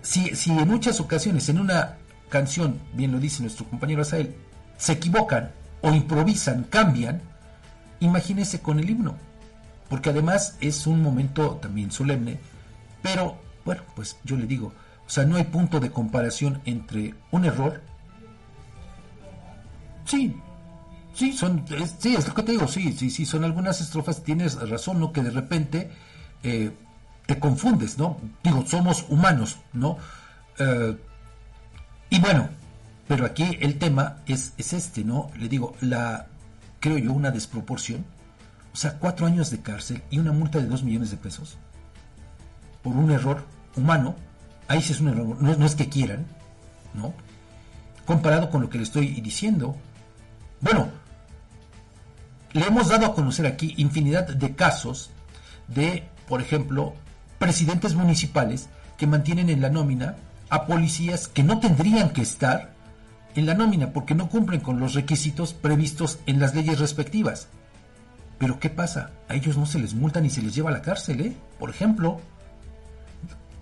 si, si en muchas ocasiones en una canción, bien lo dice nuestro compañero Asael, se equivocan o improvisan, cambian, imagínese con el himno. Porque además es un momento también solemne, pero bueno, pues yo le digo, o sea, no hay punto de comparación entre un error. Sí, sí, son, es, sí, es lo que te digo, sí, sí, sí, son algunas estrofas, tienes razón, ¿no? Que de repente eh, te confundes, ¿no? Digo, somos humanos, ¿no? Eh, y bueno, pero aquí el tema es, es este, ¿no? Le digo, la, creo yo, una desproporción. O sea, cuatro años de cárcel y una multa de dos millones de pesos por un error humano ahí sí es un error, no, es que quieran, ¿no? Comparado con lo que le estoy diciendo. Bueno, le hemos dado a conocer aquí infinidad de casos de, por ejemplo, presidentes municipales que mantienen en la nómina a policías que no tendrían que estar en la nómina porque no cumplen con los requisitos previstos en las leyes respectivas. Pero ¿qué pasa? A ellos no se les multa ni se les lleva a la cárcel, ¿eh? Por ejemplo,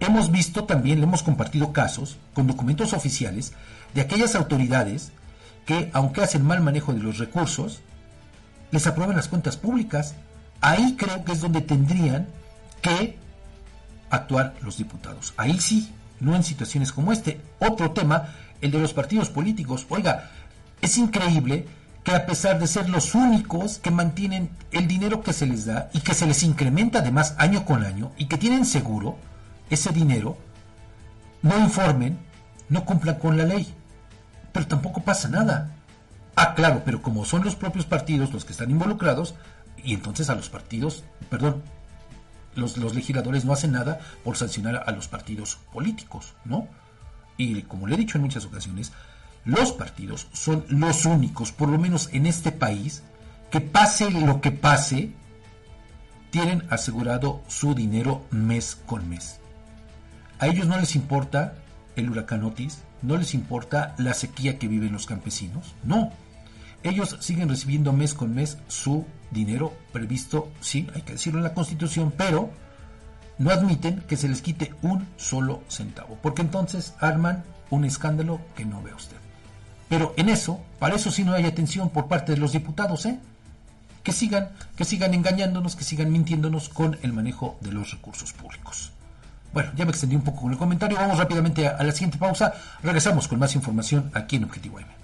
Hemos visto también, le hemos compartido casos con documentos oficiales de aquellas autoridades que, aunque hacen mal manejo de los recursos, les aprueban las cuentas públicas. Ahí creo que es donde tendrían que actuar los diputados. Ahí sí, no en situaciones como este. Otro tema, el de los partidos políticos. Oiga, es increíble que a pesar de ser los únicos que mantienen el dinero que se les da y que se les incrementa además año con año y que tienen seguro, ese dinero, no informen, no cumplan con la ley. Pero tampoco pasa nada. Ah, claro, pero como son los propios partidos los que están involucrados, y entonces a los partidos, perdón, los, los legisladores no hacen nada por sancionar a los partidos políticos, ¿no? Y como le he dicho en muchas ocasiones, los partidos son los únicos, por lo menos en este país, que pase lo que pase, tienen asegurado su dinero mes con mes. A ellos no les importa el huracán Otis, no les importa la sequía que viven los campesinos, no. Ellos siguen recibiendo mes con mes su dinero previsto, sí, hay que decirlo en la Constitución, pero no admiten que se les quite un solo centavo, porque entonces arman un escándalo que no ve usted. Pero en eso, para eso sí no hay atención por parte de los diputados, ¿eh? Que sigan, que sigan engañándonos, que sigan mintiéndonos con el manejo de los recursos públicos. Bueno, ya me extendí un poco con el comentario. Vamos rápidamente a, la siguiente pausa. Regresamos con más información aquí en Objetivo M.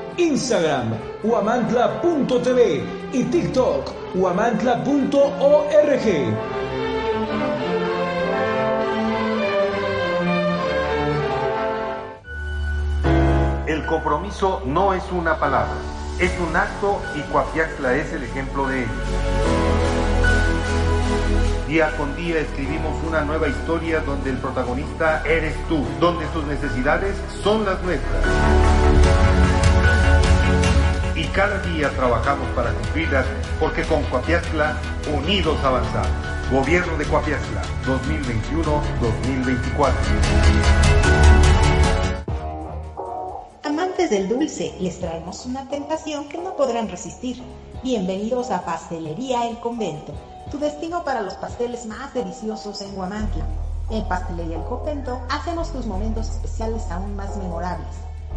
Instagram, huamantla.tv y TikTok, huamantla.org. El compromiso no es una palabra, es un acto y Coapiaxla es el ejemplo de ello. Día con día escribimos una nueva historia donde el protagonista eres tú, donde tus necesidades son las nuestras. Cada día trabajamos para cumplirlas porque con Coapiaxla unidos avanzamos. Gobierno de Coapiaxla 2021-2024 del dulce, les traemos una tentación que no podrán resistir. Bienvenidos a Pastelería El Convento, tu destino para los pasteles más deliciosos en Guamantla. En Pastelería El Convento hacemos tus momentos especiales aún más memorables.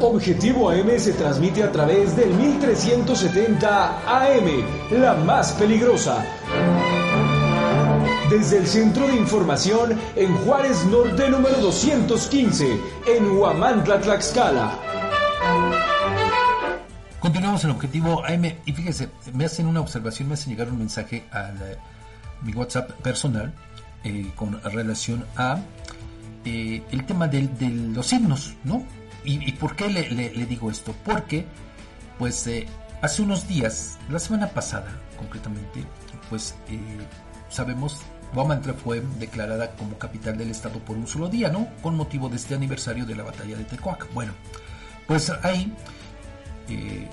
Objetivo AM se transmite a través del 1370 AM, la más peligrosa. Desde el Centro de Información en Juárez Norte número 215, en Huamantla, Tlaxcala. Continuamos en Objetivo AM y fíjense, me hacen una observación, me hacen llegar un mensaje a mi WhatsApp personal eh, con relación a eh, el tema de, de los himnos, ¿no? ¿Y, por qué le, digo esto? Porque, pues, eh, hace unos días, la semana pasada, concretamente, pues, eh, sabemos, Guamantra fue declarada como capital del estado por un solo día, ¿no? Con motivo de este aniversario de la batalla de Tecoac. Bueno, pues ahí eh,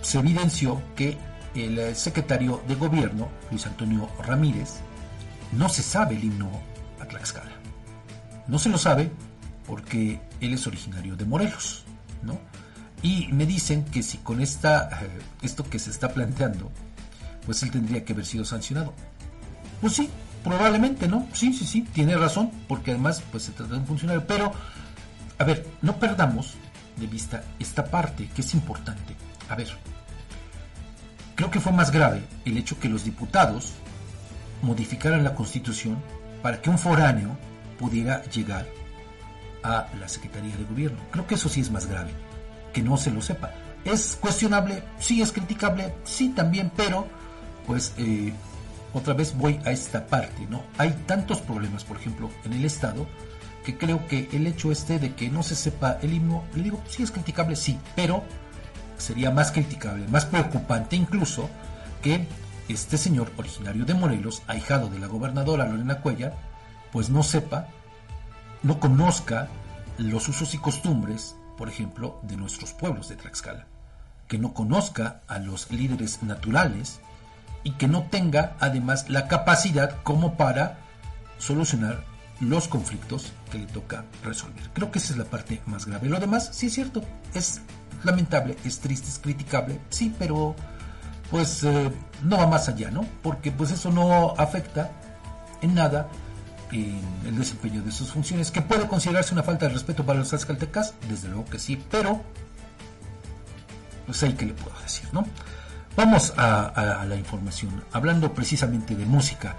se evidenció que el secretario de gobierno, Luis Antonio Ramírez, no se sabe el himno a Tlaxcala. No se lo sabe porque él es originario de Morelos, ¿no? Y me dicen que si con esta, eh, esto que se está planteando, pues él tendría que haber sido sancionado. Pues sí, probablemente, ¿no? Sí, sí, sí, tiene razón, porque además pues se trata de un funcionario. Pero, a ver, no perdamos de vista esta parte que es importante. A ver, creo que fue más grave el hecho que los diputados modificaran la constitución para que un foráneo pudiera llegar a la Secretaría de Gobierno. Creo que eso sí es más grave, que no se lo sepa. ¿Es cuestionable? Sí, es criticable, sí también, pero pues eh, otra vez voy a esta parte, ¿no? Hay tantos problemas, por ejemplo, en el Estado, que creo que el hecho este de que no se sepa el himno, le digo, sí es criticable, sí, pero sería más criticable, más preocupante incluso, que este señor originario de Morelos, ahijado de la gobernadora Lorena Cuella, pues no sepa no conozca los usos y costumbres, por ejemplo, de nuestros pueblos de Tlaxcala, que no conozca a los líderes naturales y que no tenga además la capacidad como para solucionar los conflictos que le toca resolver. Creo que esa es la parte más grave. Lo demás, sí es cierto, es lamentable, es triste, es criticable, sí, pero pues eh, no va más allá, ¿no? Porque pues eso no afecta en nada en el desempeño de sus funciones, que puede considerarse una falta de respeto para los tlaxcaltecas, desde luego que sí, pero pues ahí que le puedo decir, ¿no? Vamos a la información, hablando precisamente de música.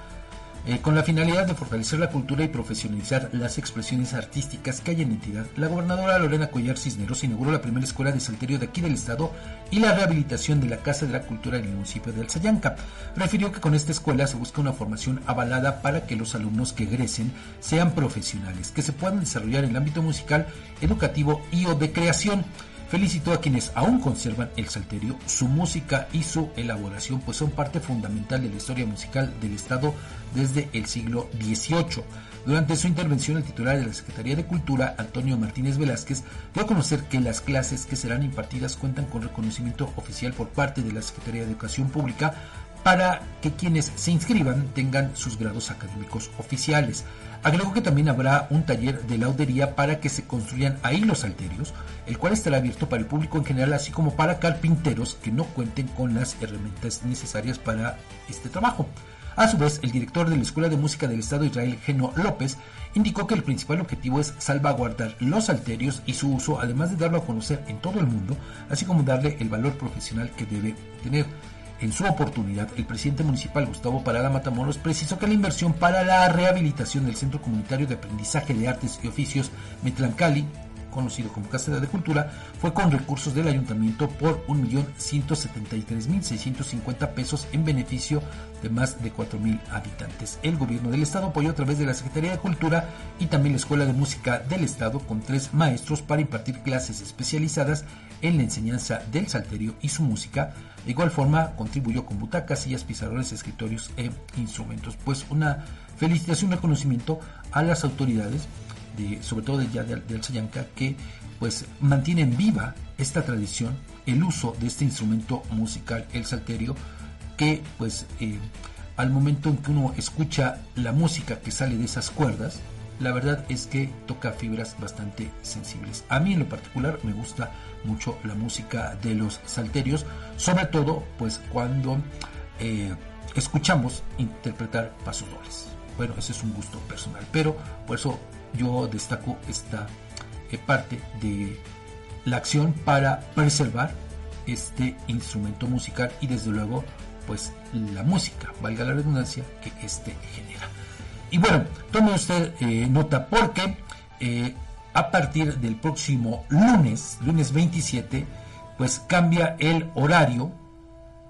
Eh, con la finalidad de fortalecer la cultura y profesionalizar las expresiones artísticas que hay en entidad, la gobernadora Lorena Collar Cisneros inauguró la primera escuela de salterio de aquí del estado y la rehabilitación de la Casa de la Cultura en el municipio de Alzayanca. Refirió que con esta escuela se busca una formación avalada para que los alumnos que egresen sean profesionales, que se puedan desarrollar en el ámbito musical, educativo y o de creación. Felicitó a quienes aún conservan el salterio, su música y su elaboración, pues son parte fundamental de la historia musical del Estado desde el siglo XVIII. Durante su intervención, el titular de la Secretaría de Cultura, Antonio Martínez Velázquez, dio a conocer que las clases que serán impartidas cuentan con reconocimiento oficial por parte de la Secretaría de Educación Pública para que quienes se inscriban tengan sus grados académicos oficiales. Agregó que también habrá un taller de laudería para que se construyan ahí los alterios, el cual estará abierto para el público en general, así como para carpinteros que no cuenten con las herramientas necesarias para este trabajo. A su vez, el director de la Escuela de Música del Estado Israel, Geno López, indicó que el principal objetivo es salvaguardar los alterios y su uso, además de darlo a conocer en todo el mundo, así como darle el valor profesional que debe tener. En su oportunidad, el presidente municipal Gustavo Parada Matamoros precisó que la inversión para la rehabilitación del Centro Comunitario de Aprendizaje de Artes y Oficios Metlancali conocido como Casa de Cultura, fue con recursos del ayuntamiento por 1.173.650 pesos en beneficio de más de 4.000 habitantes. El gobierno del estado apoyó a través de la Secretaría de Cultura y también la Escuela de Música del estado con tres maestros para impartir clases especializadas en la enseñanza del salterio y su música. De igual forma, contribuyó con butacas, sillas, pizarrones, escritorios e instrumentos. Pues una felicitación, un reconocimiento a las autoridades, de, sobre todo de, ya de, de que pues mantienen viva esta tradición, el uso de este instrumento musical, el salterio, que pues eh, al momento en que uno escucha la música que sale de esas cuerdas, la verdad es que toca fibras bastante sensibles. A mí en lo particular me gusta mucho la música de los salterios, sobre todo pues cuando eh, escuchamos interpretar pasos dobles. Bueno, ese es un gusto personal, pero por eso yo destaco esta eh, parte de la acción para preservar este instrumento musical y desde luego pues la música, valga la redundancia, que este genera. Y bueno, tome usted eh, nota porque eh, a partir del próximo lunes, lunes 27, pues cambia el horario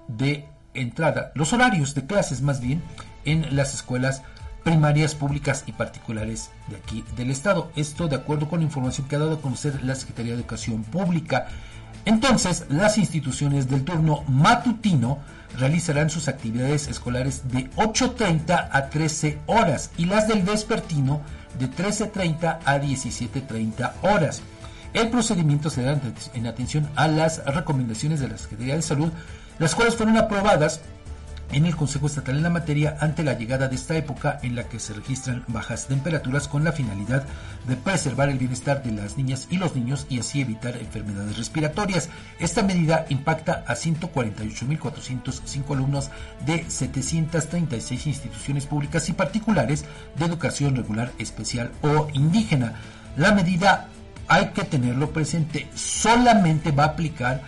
de entrada, los horarios de clases más bien, en las escuelas primarias públicas y particulares de aquí del estado. Esto de acuerdo con la información que ha dado a conocer la Secretaría de Educación Pública. Entonces, las instituciones del turno matutino realizarán sus actividades escolares de 8.30 a 13 horas y las del vespertino de 13.30 a 17.30 horas. El procedimiento se da en atención a las recomendaciones de la Secretaría de Salud, las cuales fueron aprobadas en el Consejo Estatal en la materia ante la llegada de esta época en la que se registran bajas temperaturas con la finalidad de preservar el bienestar de las niñas y los niños y así evitar enfermedades respiratorias. Esta medida impacta a 148.405 alumnos de 736 instituciones públicas y particulares de educación regular especial o indígena. La medida hay que tenerlo presente, solamente va a aplicar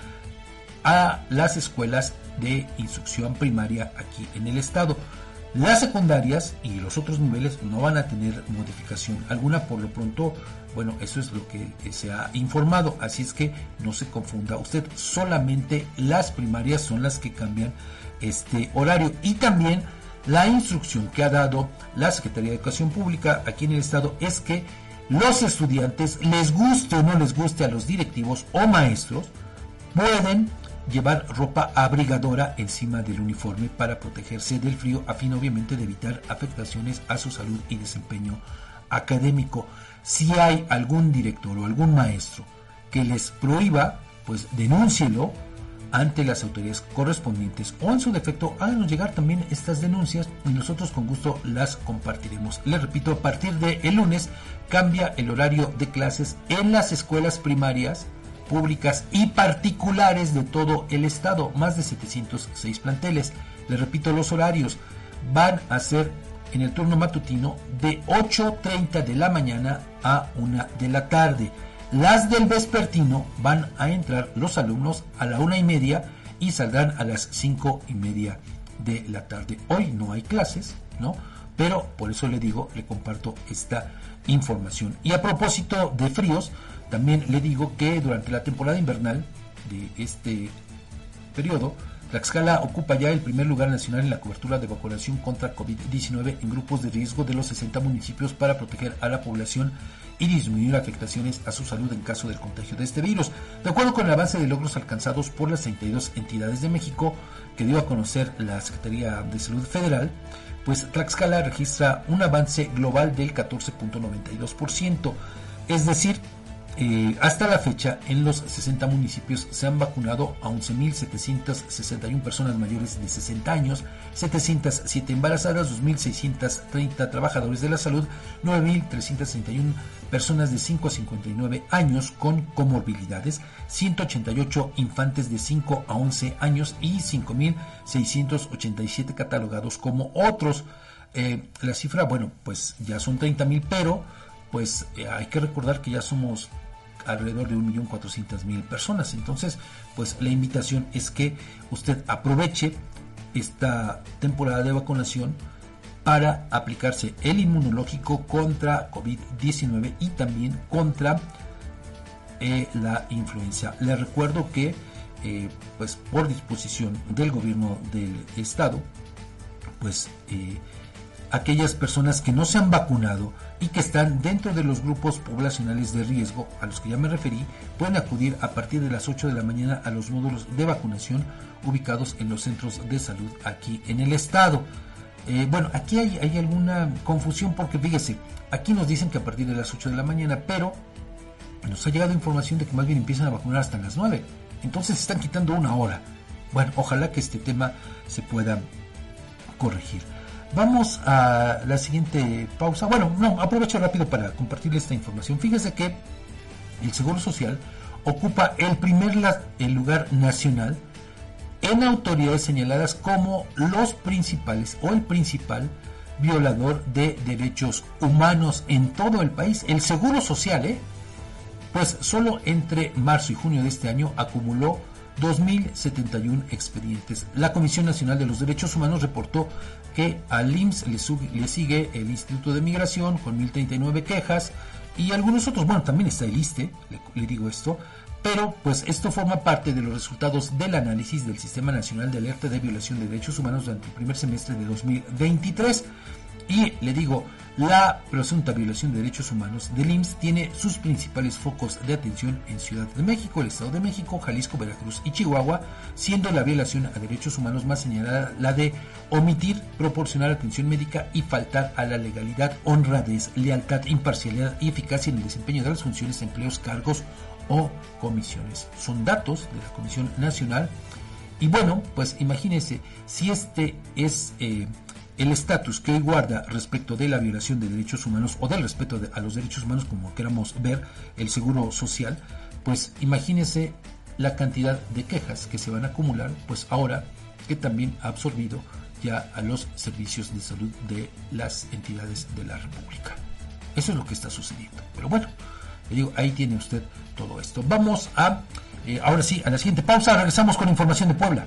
a las escuelas de instrucción primaria aquí en el estado. Las secundarias y los otros niveles no van a tener modificación alguna por lo pronto. Bueno, eso es lo que se ha informado, así es que no se confunda usted. Solamente las primarias son las que cambian este horario y también la instrucción que ha dado la Secretaría de Educación Pública aquí en el estado es que los estudiantes, les guste o no les guste a los directivos o maestros, pueden llevar ropa abrigadora encima del uniforme para protegerse del frío a fin obviamente de evitar afectaciones a su salud y desempeño académico. Si hay algún director o algún maestro que les prohíba, pues denúncielo ante las autoridades correspondientes o en su defecto háganos llegar también estas denuncias y nosotros con gusto las compartiremos. Les repito, a partir de el lunes cambia el horario de clases en las escuelas primarias públicas y particulares de todo el estado, más de 706 planteles. Les repito, los horarios van a ser en el turno matutino de 8.30 de la mañana a 1 de la tarde. Las del vespertino van a entrar los alumnos a la una y media y saldrán a las cinco y media de la tarde. Hoy no hay clases, ¿no? Pero por eso le digo, le comparto esta información. Y a propósito de fríos, también le digo que durante la temporada invernal de este periodo, Tlaxcala ocupa ya el primer lugar nacional en la cobertura de vacunación contra COVID-19 en grupos de riesgo de los 60 municipios para proteger a la población y disminuir afectaciones a su salud en caso del contagio de este virus. De acuerdo con el avance de logros alcanzados por las 32 entidades de México que dio a conocer la Secretaría de Salud Federal, pues Tlaxcala registra un avance global del 14.92%, es decir, hasta la fecha, en los 60 municipios se han vacunado a 11.761 personas mayores de 60 años, 707 embarazadas, 2.630 trabajadores de la salud, 9.331 personas de 5 a 59 años con comorbilidades, 188 infantes de 5 a 11 años y 5.687 catalogados como otros. Eh, la cifra, bueno, pues ya son 30.000, pero pues eh, hay que recordar que ya somos alrededor de 1.400.000 personas. Entonces, pues la invitación es que usted aproveche esta temporada de vacunación para aplicarse el inmunológico contra COVID-19 y también contra eh, la influencia. Les recuerdo que, eh, pues por disposición del gobierno del estado, pues eh, aquellas personas que no se han vacunado y que están dentro de los grupos poblacionales de riesgo a los que ya me referí, pueden acudir a partir de las 8 de la mañana a los módulos de vacunación ubicados en los centros de salud aquí en el estado. Eh, bueno, aquí hay, hay, alguna confusión porque fíjese, aquí nos dicen que a partir de las 8 de la mañana, pero nos ha llegado información de que más bien empiezan a vacunar hasta las 9. Entonces están quitando una hora. Bueno, ojalá que este tema se pueda corregir. Vamos a la siguiente pausa. Bueno, no, aprovecho rápido para compartirle esta información. Fíjese que el Seguro Social ocupa el primer el lugar nacional en autoridades señaladas como los principales o el principal violador de derechos humanos en todo el país. El Seguro Social, ¿eh? pues solo entre marzo y junio de este año acumuló 2.071 expedientes. La Comisión Nacional de los Derechos Humanos reportó que al IMSS le, sigue el Instituto de Migración con 1.039 quejas y algunos otros, bueno, también está el ISTE, le, digo esto, pero pues esto forma parte de los resultados del análisis del Sistema Nacional de Alerta de Violación de Derechos Humanos durante el primer semestre de 2023. Y le digo, la presunta violación de derechos humanos del IMSS tiene sus principales focos de atención en Ciudad de México, el Estado de México, Jalisco, Veracruz y Chihuahua, siendo la violación a derechos humanos más señalada la de omitir proporcionar atención médica y faltar a la legalidad, honradez, lealtad, imparcialidad y eficacia en el desempeño de las funciones, empleos, cargos o comisiones. Son datos de la Comisión Nacional y bueno, pues imagínense si este es... Eh, el estatus que hoy guarda respecto de la violación de derechos humanos o del respeto a los derechos humanos, como queramos ver, el seguro social, pues imagínese la cantidad de quejas que se van a acumular, pues ahora que también ha absorbido ya a los servicios de salud de las entidades de la República. Eso es lo que está sucediendo. Pero bueno, le digo, ahí tiene usted todo esto. Vamos a, eh, ahora sí, a la siguiente pausa, regresamos con información de Puebla.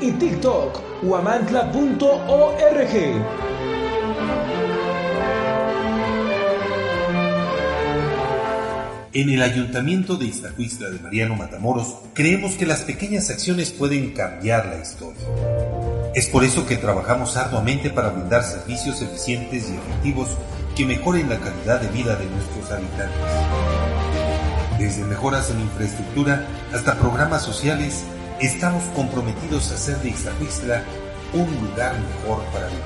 y TikTok, huamantla.org. En el Ayuntamiento de Iztacuistla de Mariano Matamoros creemos que las pequeñas acciones pueden cambiar la historia. Es por eso que trabajamos arduamente para brindar servicios eficientes y efectivos que mejoren la calidad de vida de nuestros habitantes. Desde mejoras en infraestructura hasta programas sociales, estamos comprometidos a hacer de Ixtahuistla un lugar mejor para vivir.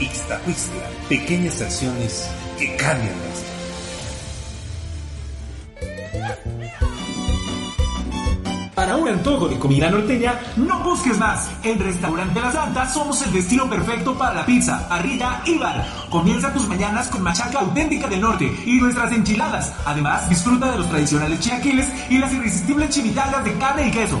Ixtahuistla, pequeñas acciones que cambian la Para un antojo de comida norteña, no busques más. En Restaurante La Santa somos el destino perfecto para la pizza, parrilla y bar. Comienza tus mañanas con machaca auténtica del norte y nuestras enchiladas. Además, disfruta de los tradicionales chiaquiles y las irresistibles chimichangas de carne y queso.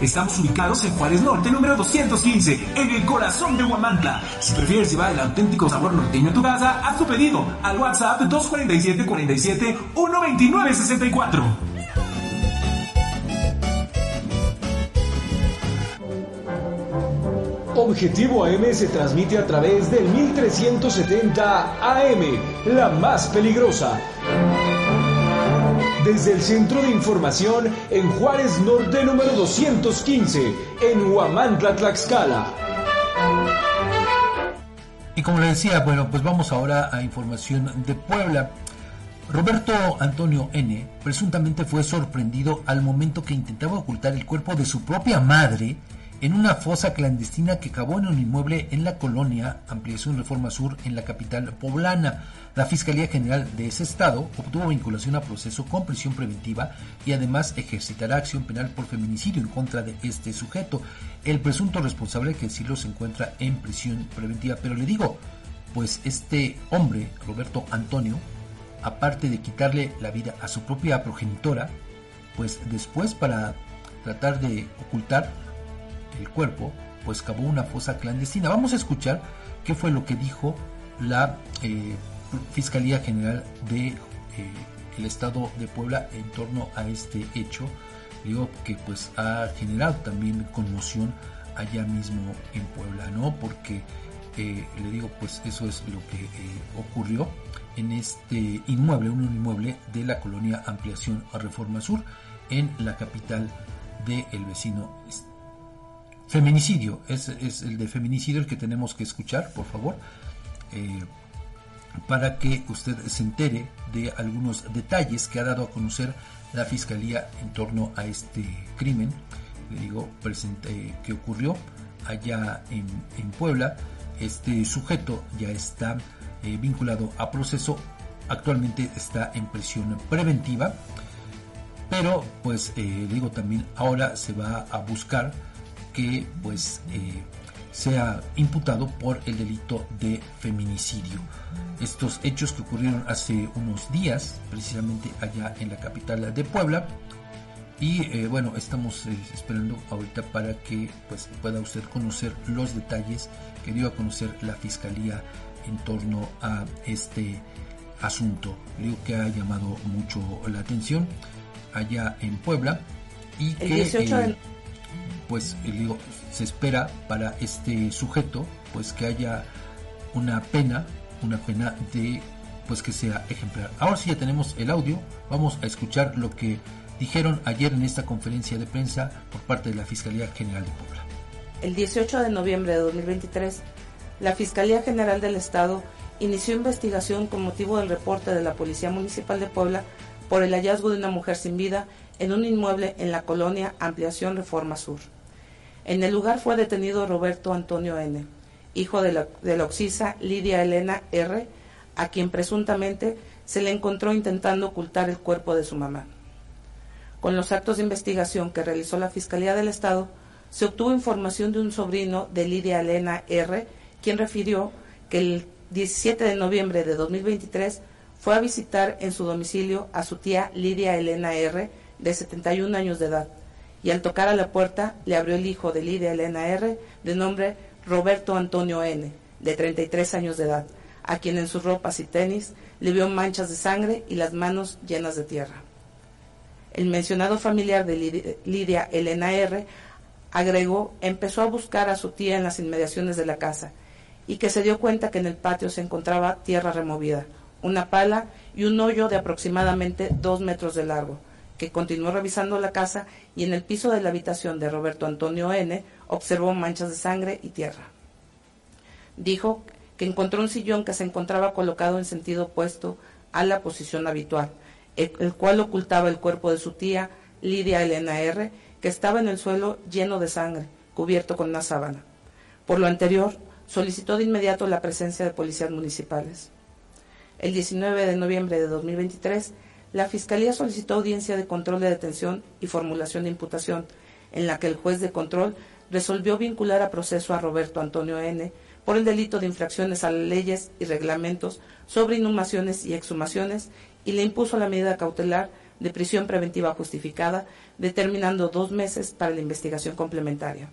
Estamos ubicados en Juárez Norte, número 215, en el corazón de Huamantla. Si prefieres llevar el auténtico sabor norteño a tu casa, haz tu pedido al WhatsApp 247 47 129 64. Objetivo AM se transmite a través del 1370 AM, la más peligrosa desde el Centro de Información en Juárez Norte número 215, en Huamantla, Tlaxcala. Y como le decía, bueno, pues vamos ahora a información de Puebla. Roberto Antonio N. presuntamente fue sorprendido al momento que intentaba ocultar el cuerpo de su propia madre en una fosa clandestina que cavó en un inmueble en la colonia Ampliación Reforma Sur en la capital poblana. La Fiscalía General de ese estado obtuvo vinculación a proceso con prisión preventiva y además ejercitará acción penal por feminicidio en contra de este sujeto. El presunto responsable, que decirlo, se encuentra en prisión preventiva. Pero le digo, pues este hombre, Roberto Antonio, aparte de quitarle la vida a su propia progenitora, pues después para tratar de ocultar el cuerpo, pues cavó una fosa clandestina. Vamos a escuchar qué fue lo que dijo la eh, Fiscalía General de eh, el Estado de Puebla en torno a este hecho. Digo que pues ha generado también conmoción allá mismo en Puebla, ¿no? Porque eh, le digo pues eso es lo que ocurrió en este inmueble, un inmueble de la colonia Ampliación a Reforma Sur en la capital del el vecino Feminicidio, es, el de feminicidio el que tenemos que escuchar, por favor, eh, para que usted se entere de algunos detalles que ha dado a conocer la Fiscalía en torno a este crimen, le digo, presente, que ocurrió allá en, Puebla. Este sujeto ya está eh, vinculado a proceso, actualmente está en prisión preventiva, pero pues eh, digo también ahora se va a buscar que pues eh, sea imputado por el delito de feminicidio. Estos hechos que ocurrieron hace unos días, precisamente allá en la capital de Puebla, y eh, bueno, estamos eh, esperando ahorita para que pues, pueda usted conocer los detalles que dio a conocer la Fiscalía en torno a este asunto. Digo que ha llamado mucho la atención allá en Puebla y el 18 de pues eh, digo, se espera para este sujeto pues que haya una pena, una pena de pues que sea ejemplar. Ahora sí ya tenemos el audio, vamos a escuchar lo que dijeron ayer en esta conferencia de prensa por parte de la Fiscalía General de Puebla. El 18 de noviembre de 2023, la Fiscalía General del Estado inició investigación con motivo del reporte de la Policía Municipal de Puebla por el hallazgo de una mujer sin vida en un inmueble en la colonia Ampliación Reforma Sur. En el lugar fue detenido Roberto Antonio N., hijo de la, de oxisa Lidia Elena R., a quien presuntamente se le encontró intentando ocultar el cuerpo de su mamá. Con los actos de investigación que realizó la Fiscalía del Estado, se obtuvo información de un sobrino de Lidia Elena R., quien refirió que el 17 de noviembre de 2023 fue a visitar en su domicilio a su tía Lidia Elena R., de 71 años de edad, y al tocar a la puerta le abrió el hijo de Lidia Elena R., de nombre Roberto Antonio N., de 33 años de edad, a quien en sus ropas y tenis le vio manchas de sangre y las manos llenas de tierra. El mencionado familiar de Lidia Elena R. agregó, empezó a buscar a su tía en las inmediaciones de la casa y que se dio cuenta que en el patio se encontraba tierra removida, una pala y un hoyo de aproximadamente dos metros de largo, que continuó revisando la casa y en el piso de la habitación de Roberto Antonio N. observó manchas de sangre y tierra. Dijo que encontró un sillón que se encontraba colocado en sentido opuesto a la posición habitual, el, cual ocultaba el cuerpo de su tía, Lidia Elena R., que estaba en el suelo lleno de sangre, cubierto con una sábana. Por lo anterior, solicitó de inmediato la presencia de policías municipales. El 19 de noviembre de 2023, la Fiscalía solicitó audiencia de control de detención y formulación de imputación, en la que el juez de control resolvió vincular a proceso a Roberto Antonio N. por el delito de infracciones a leyes y reglamentos sobre inhumaciones y exhumaciones y le impuso la medida cautelar de prisión preventiva justificada, determinando dos meses para la investigación complementaria.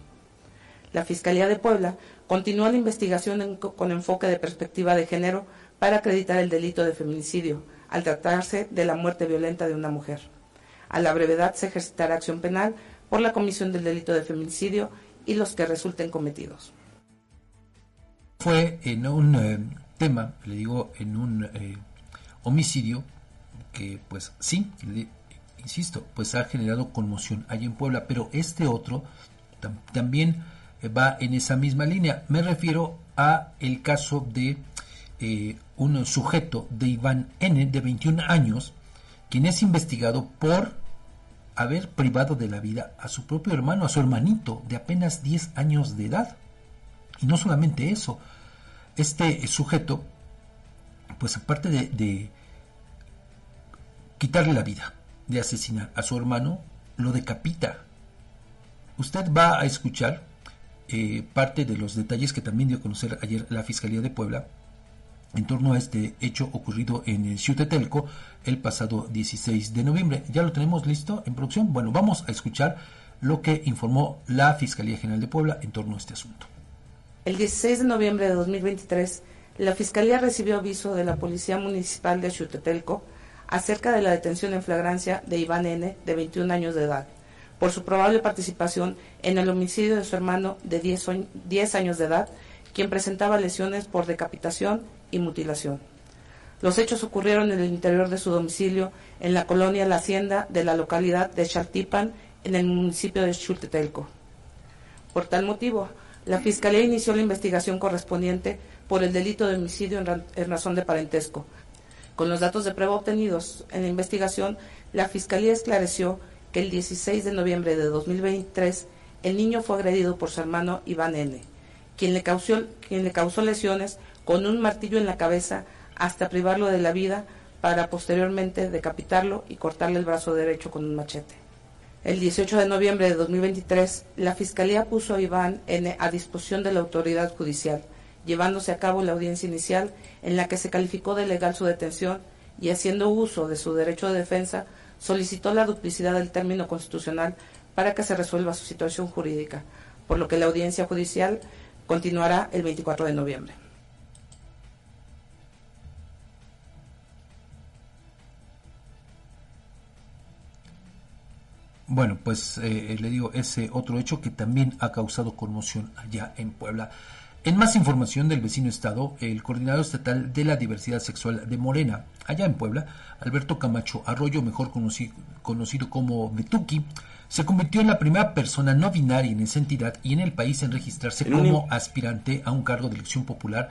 La Fiscalía de Puebla continúa la investigación con enfoque de perspectiva de género para acreditar el delito de feminicidio, al tratarse de la muerte violenta de una mujer. A la brevedad se ejercitará acción penal por la comisión del delito de feminicidio y los que resulten cometidos. Fue en un eh, tema, le digo, en un eh, homicidio que pues sí, insisto, pues ha generado conmoción allí en Puebla, pero este otro también va en esa misma línea. Me refiero a el caso de eh, un sujeto de Iván N, de 21 años, quien es investigado por haber privado de la vida a su propio hermano, a su hermanito de apenas 10 años de edad. Y no solamente eso, este sujeto, pues aparte de, quitarle la vida, de asesinar a su hermano, lo decapita. Usted va a escuchar eh, parte de los detalles que también dio a conocer ayer la Fiscalía de Puebla en torno a este hecho ocurrido en el Xutetelco el pasado 16 de noviembre. ¿Ya lo tenemos listo en producción? Bueno, vamos a escuchar lo que informó la Fiscalía General de Puebla en torno a este asunto. El 16 de noviembre de 2023, la Fiscalía recibió aviso de la Policía Municipal de Xutetelco acerca de la detención en flagrancia de Iván N., de 21 años de edad, por su probable participación en el homicidio de su hermano de 10, 10 años de edad, quien presentaba lesiones por decapitación y mutilación. Los hechos ocurrieron en el interior de su domicilio, en la colonia La Hacienda de la localidad de Chaltipan, en el municipio de Chultetelco. Por tal motivo, la Fiscalía inició la investigación correspondiente por el delito de homicidio en, razón de parentesco. Con los datos de prueba obtenidos en la investigación, la Fiscalía esclareció que el 16 de noviembre de 2023 el niño fue agredido por su hermano Iván N., quien le causó, quien le causó lesiones con un martillo en la cabeza hasta privarlo de la vida para posteriormente decapitarlo y cortarle el brazo derecho con un machete. El 18 de noviembre de 2023, la Fiscalía puso a Iván N. a disposición de la autoridad judicial, llevándose a cabo la audiencia inicial en la que se calificó de legal su detención y haciendo uso de su derecho de defensa, solicitó la duplicidad del término constitucional para que se resuelva su situación jurídica, por lo que la audiencia judicial continuará el 24 de noviembre. Bueno, pues eh, le digo ese otro hecho que también ha causado conmoción allá en Puebla. En más información del vecino estado, el coordinador estatal de la diversidad sexual de Morena, allá en Puebla, Alberto Camacho Arroyo, mejor conocido, conocido como Betuki, se convirtió en la primera persona no binaria en esa entidad y en el país en registrarse como aspirante a un cargo de elección popular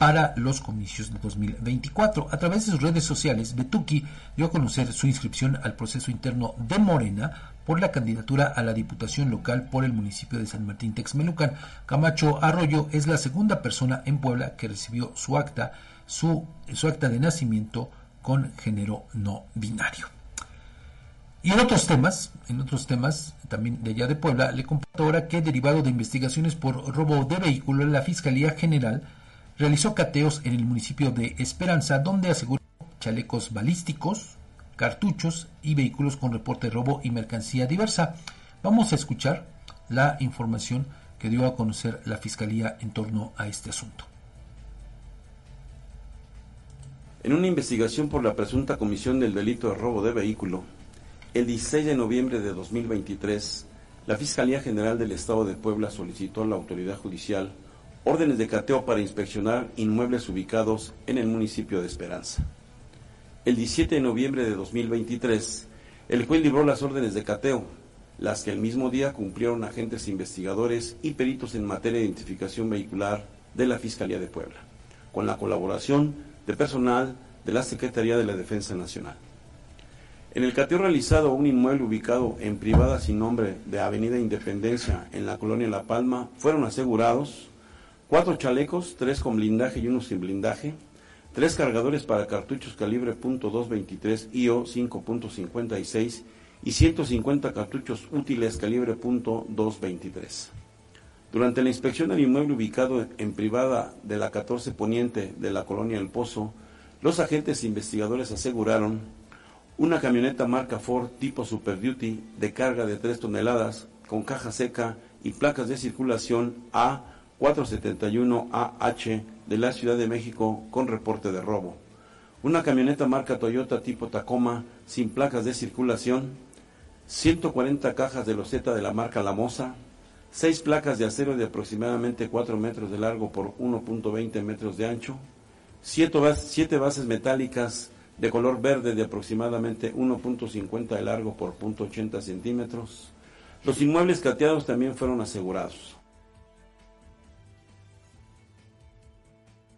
para los comicios de 2024. A través de sus redes sociales, Betuki dio a conocer su inscripción al proceso interno de Morena por la candidatura a la Diputación Local por el municipio de San Martín Texmelucan. Camacho Arroyo es la segunda persona en Puebla que recibió su acta, su, su acta de nacimiento con género no binario. Y en otros temas, en otros temas también de allá de Puebla, le comparto ahora que derivado de investigaciones por robo de vehículo, la Fiscalía General realizó cateos en el municipio de Esperanza, donde aseguró chalecos balísticos, cartuchos y vehículos con reporte de robo y mercancía diversa. Vamos a escuchar la información que dio a conocer la Fiscalía en torno a este asunto. En una investigación por la presunta comisión del delito de robo de vehículo, el 16 de noviembre de 2023, la Fiscalía General del Estado de Puebla solicitó a la autoridad judicial órdenes de cateo para inspeccionar inmuebles ubicados en el municipio de Esperanza. El 17 de noviembre de 2023, el juez libró las órdenes de cateo, las que el mismo día cumplieron agentes investigadores y peritos en materia de identificación vehicular de la Fiscalía de Puebla, con la colaboración de personal de la Secretaría de la Defensa Nacional. En el cateo realizado a un inmueble ubicado en privada sin nombre de Avenida Independencia en la colonia La Palma, fueron asegurados cuatro chalecos, tres con blindaje y uno sin blindaje, tres cargadores para cartuchos calibre .223 IO 5.56 y 150 cartuchos útiles calibre .223. Durante la inspección del inmueble ubicado en privada de la 14 Poniente de la colonia El Pozo, los agentes investigadores aseguraron una camioneta marca Ford tipo Super Duty de carga de 3 toneladas con caja seca y placas de circulación A 471AH de la Ciudad de México con reporte de robo. Una camioneta marca Toyota tipo Tacoma sin placas de circulación, 140 cajas de loseta de la marca La Moza, 6 placas de acero de aproximadamente 4 metros de largo por 1.20 metros de ancho, 7 bases metálicas de color verde de aproximadamente 1.50 de largo por 0.80 centímetros. Los inmuebles cateados también fueron asegurados.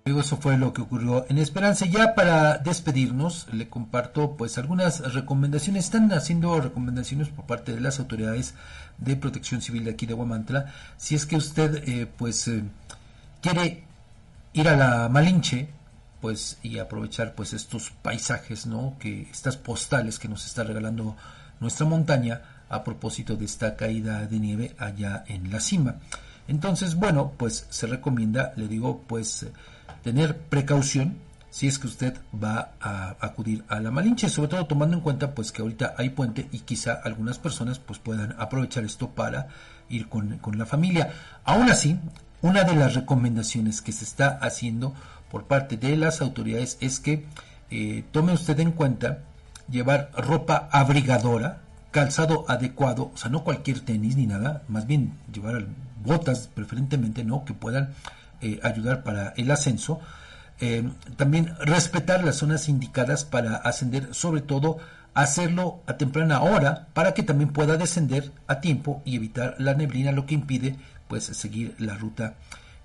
Eso fue lo que ocurrió en Esperanza. Ya para despedirnos, le comparto pues algunas recomendaciones. Están haciendo recomendaciones por parte de las autoridades de protección civil de aquí de Guamantla. Si es que usted eh, pues eh, quiere ir a la Malinche, pues y aprovechar pues estos paisajes, ¿no? Que estas postales que nos está regalando nuestra montaña a propósito de esta caída de nieve allá en la cima. Entonces, bueno, pues se recomienda, le digo, pues tener precaución si es que usted va a acudir a la Malinche, sobre todo tomando en cuenta pues que ahorita hay puente y quizá algunas personas pues puedan aprovechar esto para ir con, con la familia. Aún así, una de las recomendaciones que se está haciendo por parte de las autoridades es que eh, tome usted en cuenta llevar ropa abrigadora, calzado adecuado, o sea, no cualquier tenis ni nada, más bien llevar botas preferentemente, ¿no? Que puedan eh, ayudar para el ascenso. Eh, también respetar las zonas indicadas para ascender, sobre todo hacerlo a temprana hora para que también pueda descender a tiempo y evitar la neblina, lo que impide pues seguir la ruta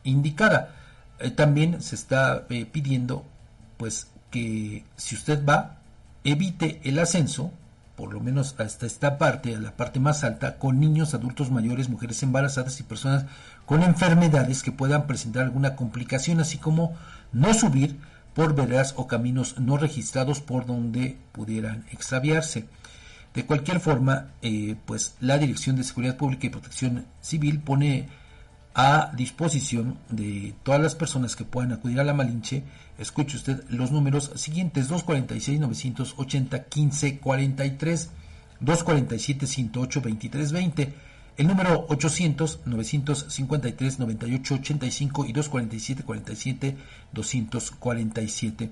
indicada. Eh, también se está pidiendo pues que si usted va evite el ascenso por lo menos hasta esta parte, la parte más alta, con niños, adultos mayores, mujeres embarazadas y personas con enfermedades que puedan presentar alguna complicación, así como no subir por veredas o caminos no registrados por donde pudieran extraviarse. De cualquier forma, eh, pues la Dirección de Seguridad Pública y Protección Civil pone a disposición de todas las personas que puedan acudir a la Malinche. Escuche usted los números siguientes: 246-980-1543, 247-108-2320, el número 800-953-9885 y 247-47-247.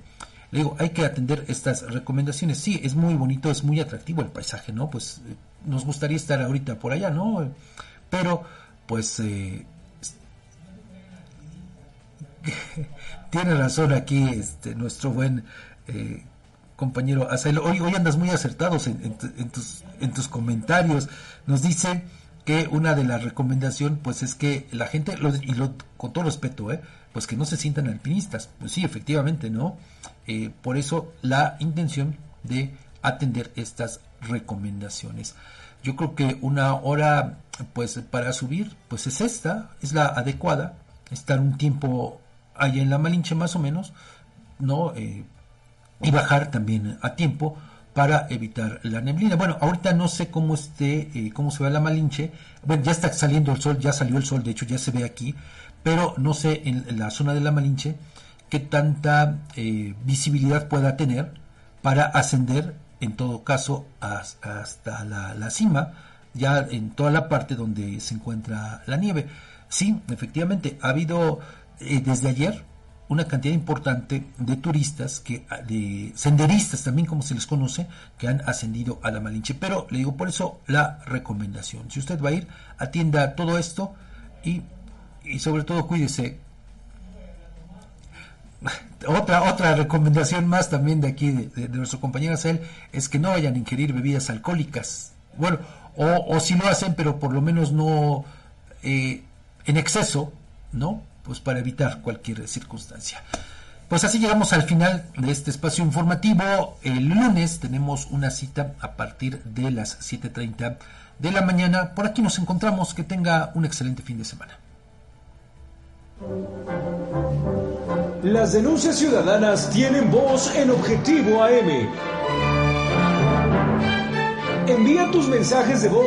Le digo, hay que atender estas recomendaciones. Sí, es muy bonito, es muy atractivo el paisaje, ¿no? Pues eh, nos gustaría estar ahorita por allá, ¿no? Pero, pues, eh, tiene razón aquí este, nuestro buen eh, compañero Azael. Hoy, hoy andas muy acertados en, tus, en tus comentarios. Nos dice que una de las recomendaciones pues es que la gente, y lo, con todo respeto, eh, pues que no se sientan alpinistas. Pues sí, efectivamente, ¿no? Eh, por eso la intención de atender estas recomendaciones. Yo creo que una hora pues para subir pues es esta, es la adecuada, estar un tiempo allá en la Malinche más o menos, ¿no? Eh, y bajar también a tiempo para evitar la neblina. Bueno, ahorita no sé cómo esté, eh, cómo se ve la Malinche. Bueno, ya está saliendo el sol, ya salió el sol, de hecho ya se ve aquí, pero no sé en, la zona de la Malinche qué tanta eh, visibilidad pueda tener para ascender, en todo caso, hasta la, la cima, ya en toda la parte donde se encuentra la nieve. Sí, efectivamente, ha habido eh, desde ayer una cantidad importante de turistas, que, ah, de senderistas también como se les conoce, que han ascendido a la Malinche. Pero le digo por eso la recomendación. Si usted va a ir, atienda todo esto y, y sobre todo cuídese. Otra, otra recomendación más también de aquí, de, nuestro compañero Sel, es que no vayan a ingerir bebidas alcohólicas. Bueno, o, o si lo hacen, pero por lo menos no eh, en exceso, ¿no? Pues para evitar cualquier circunstancia. Pues así llegamos al final de este espacio informativo. El lunes tenemos una cita a partir de las 7.30 de la mañana. Por aquí nos encontramos. Que tenga un excelente fin de semana. Las denuncias ciudadanas tienen voz en Objetivo AM. Envía tus mensajes de voz.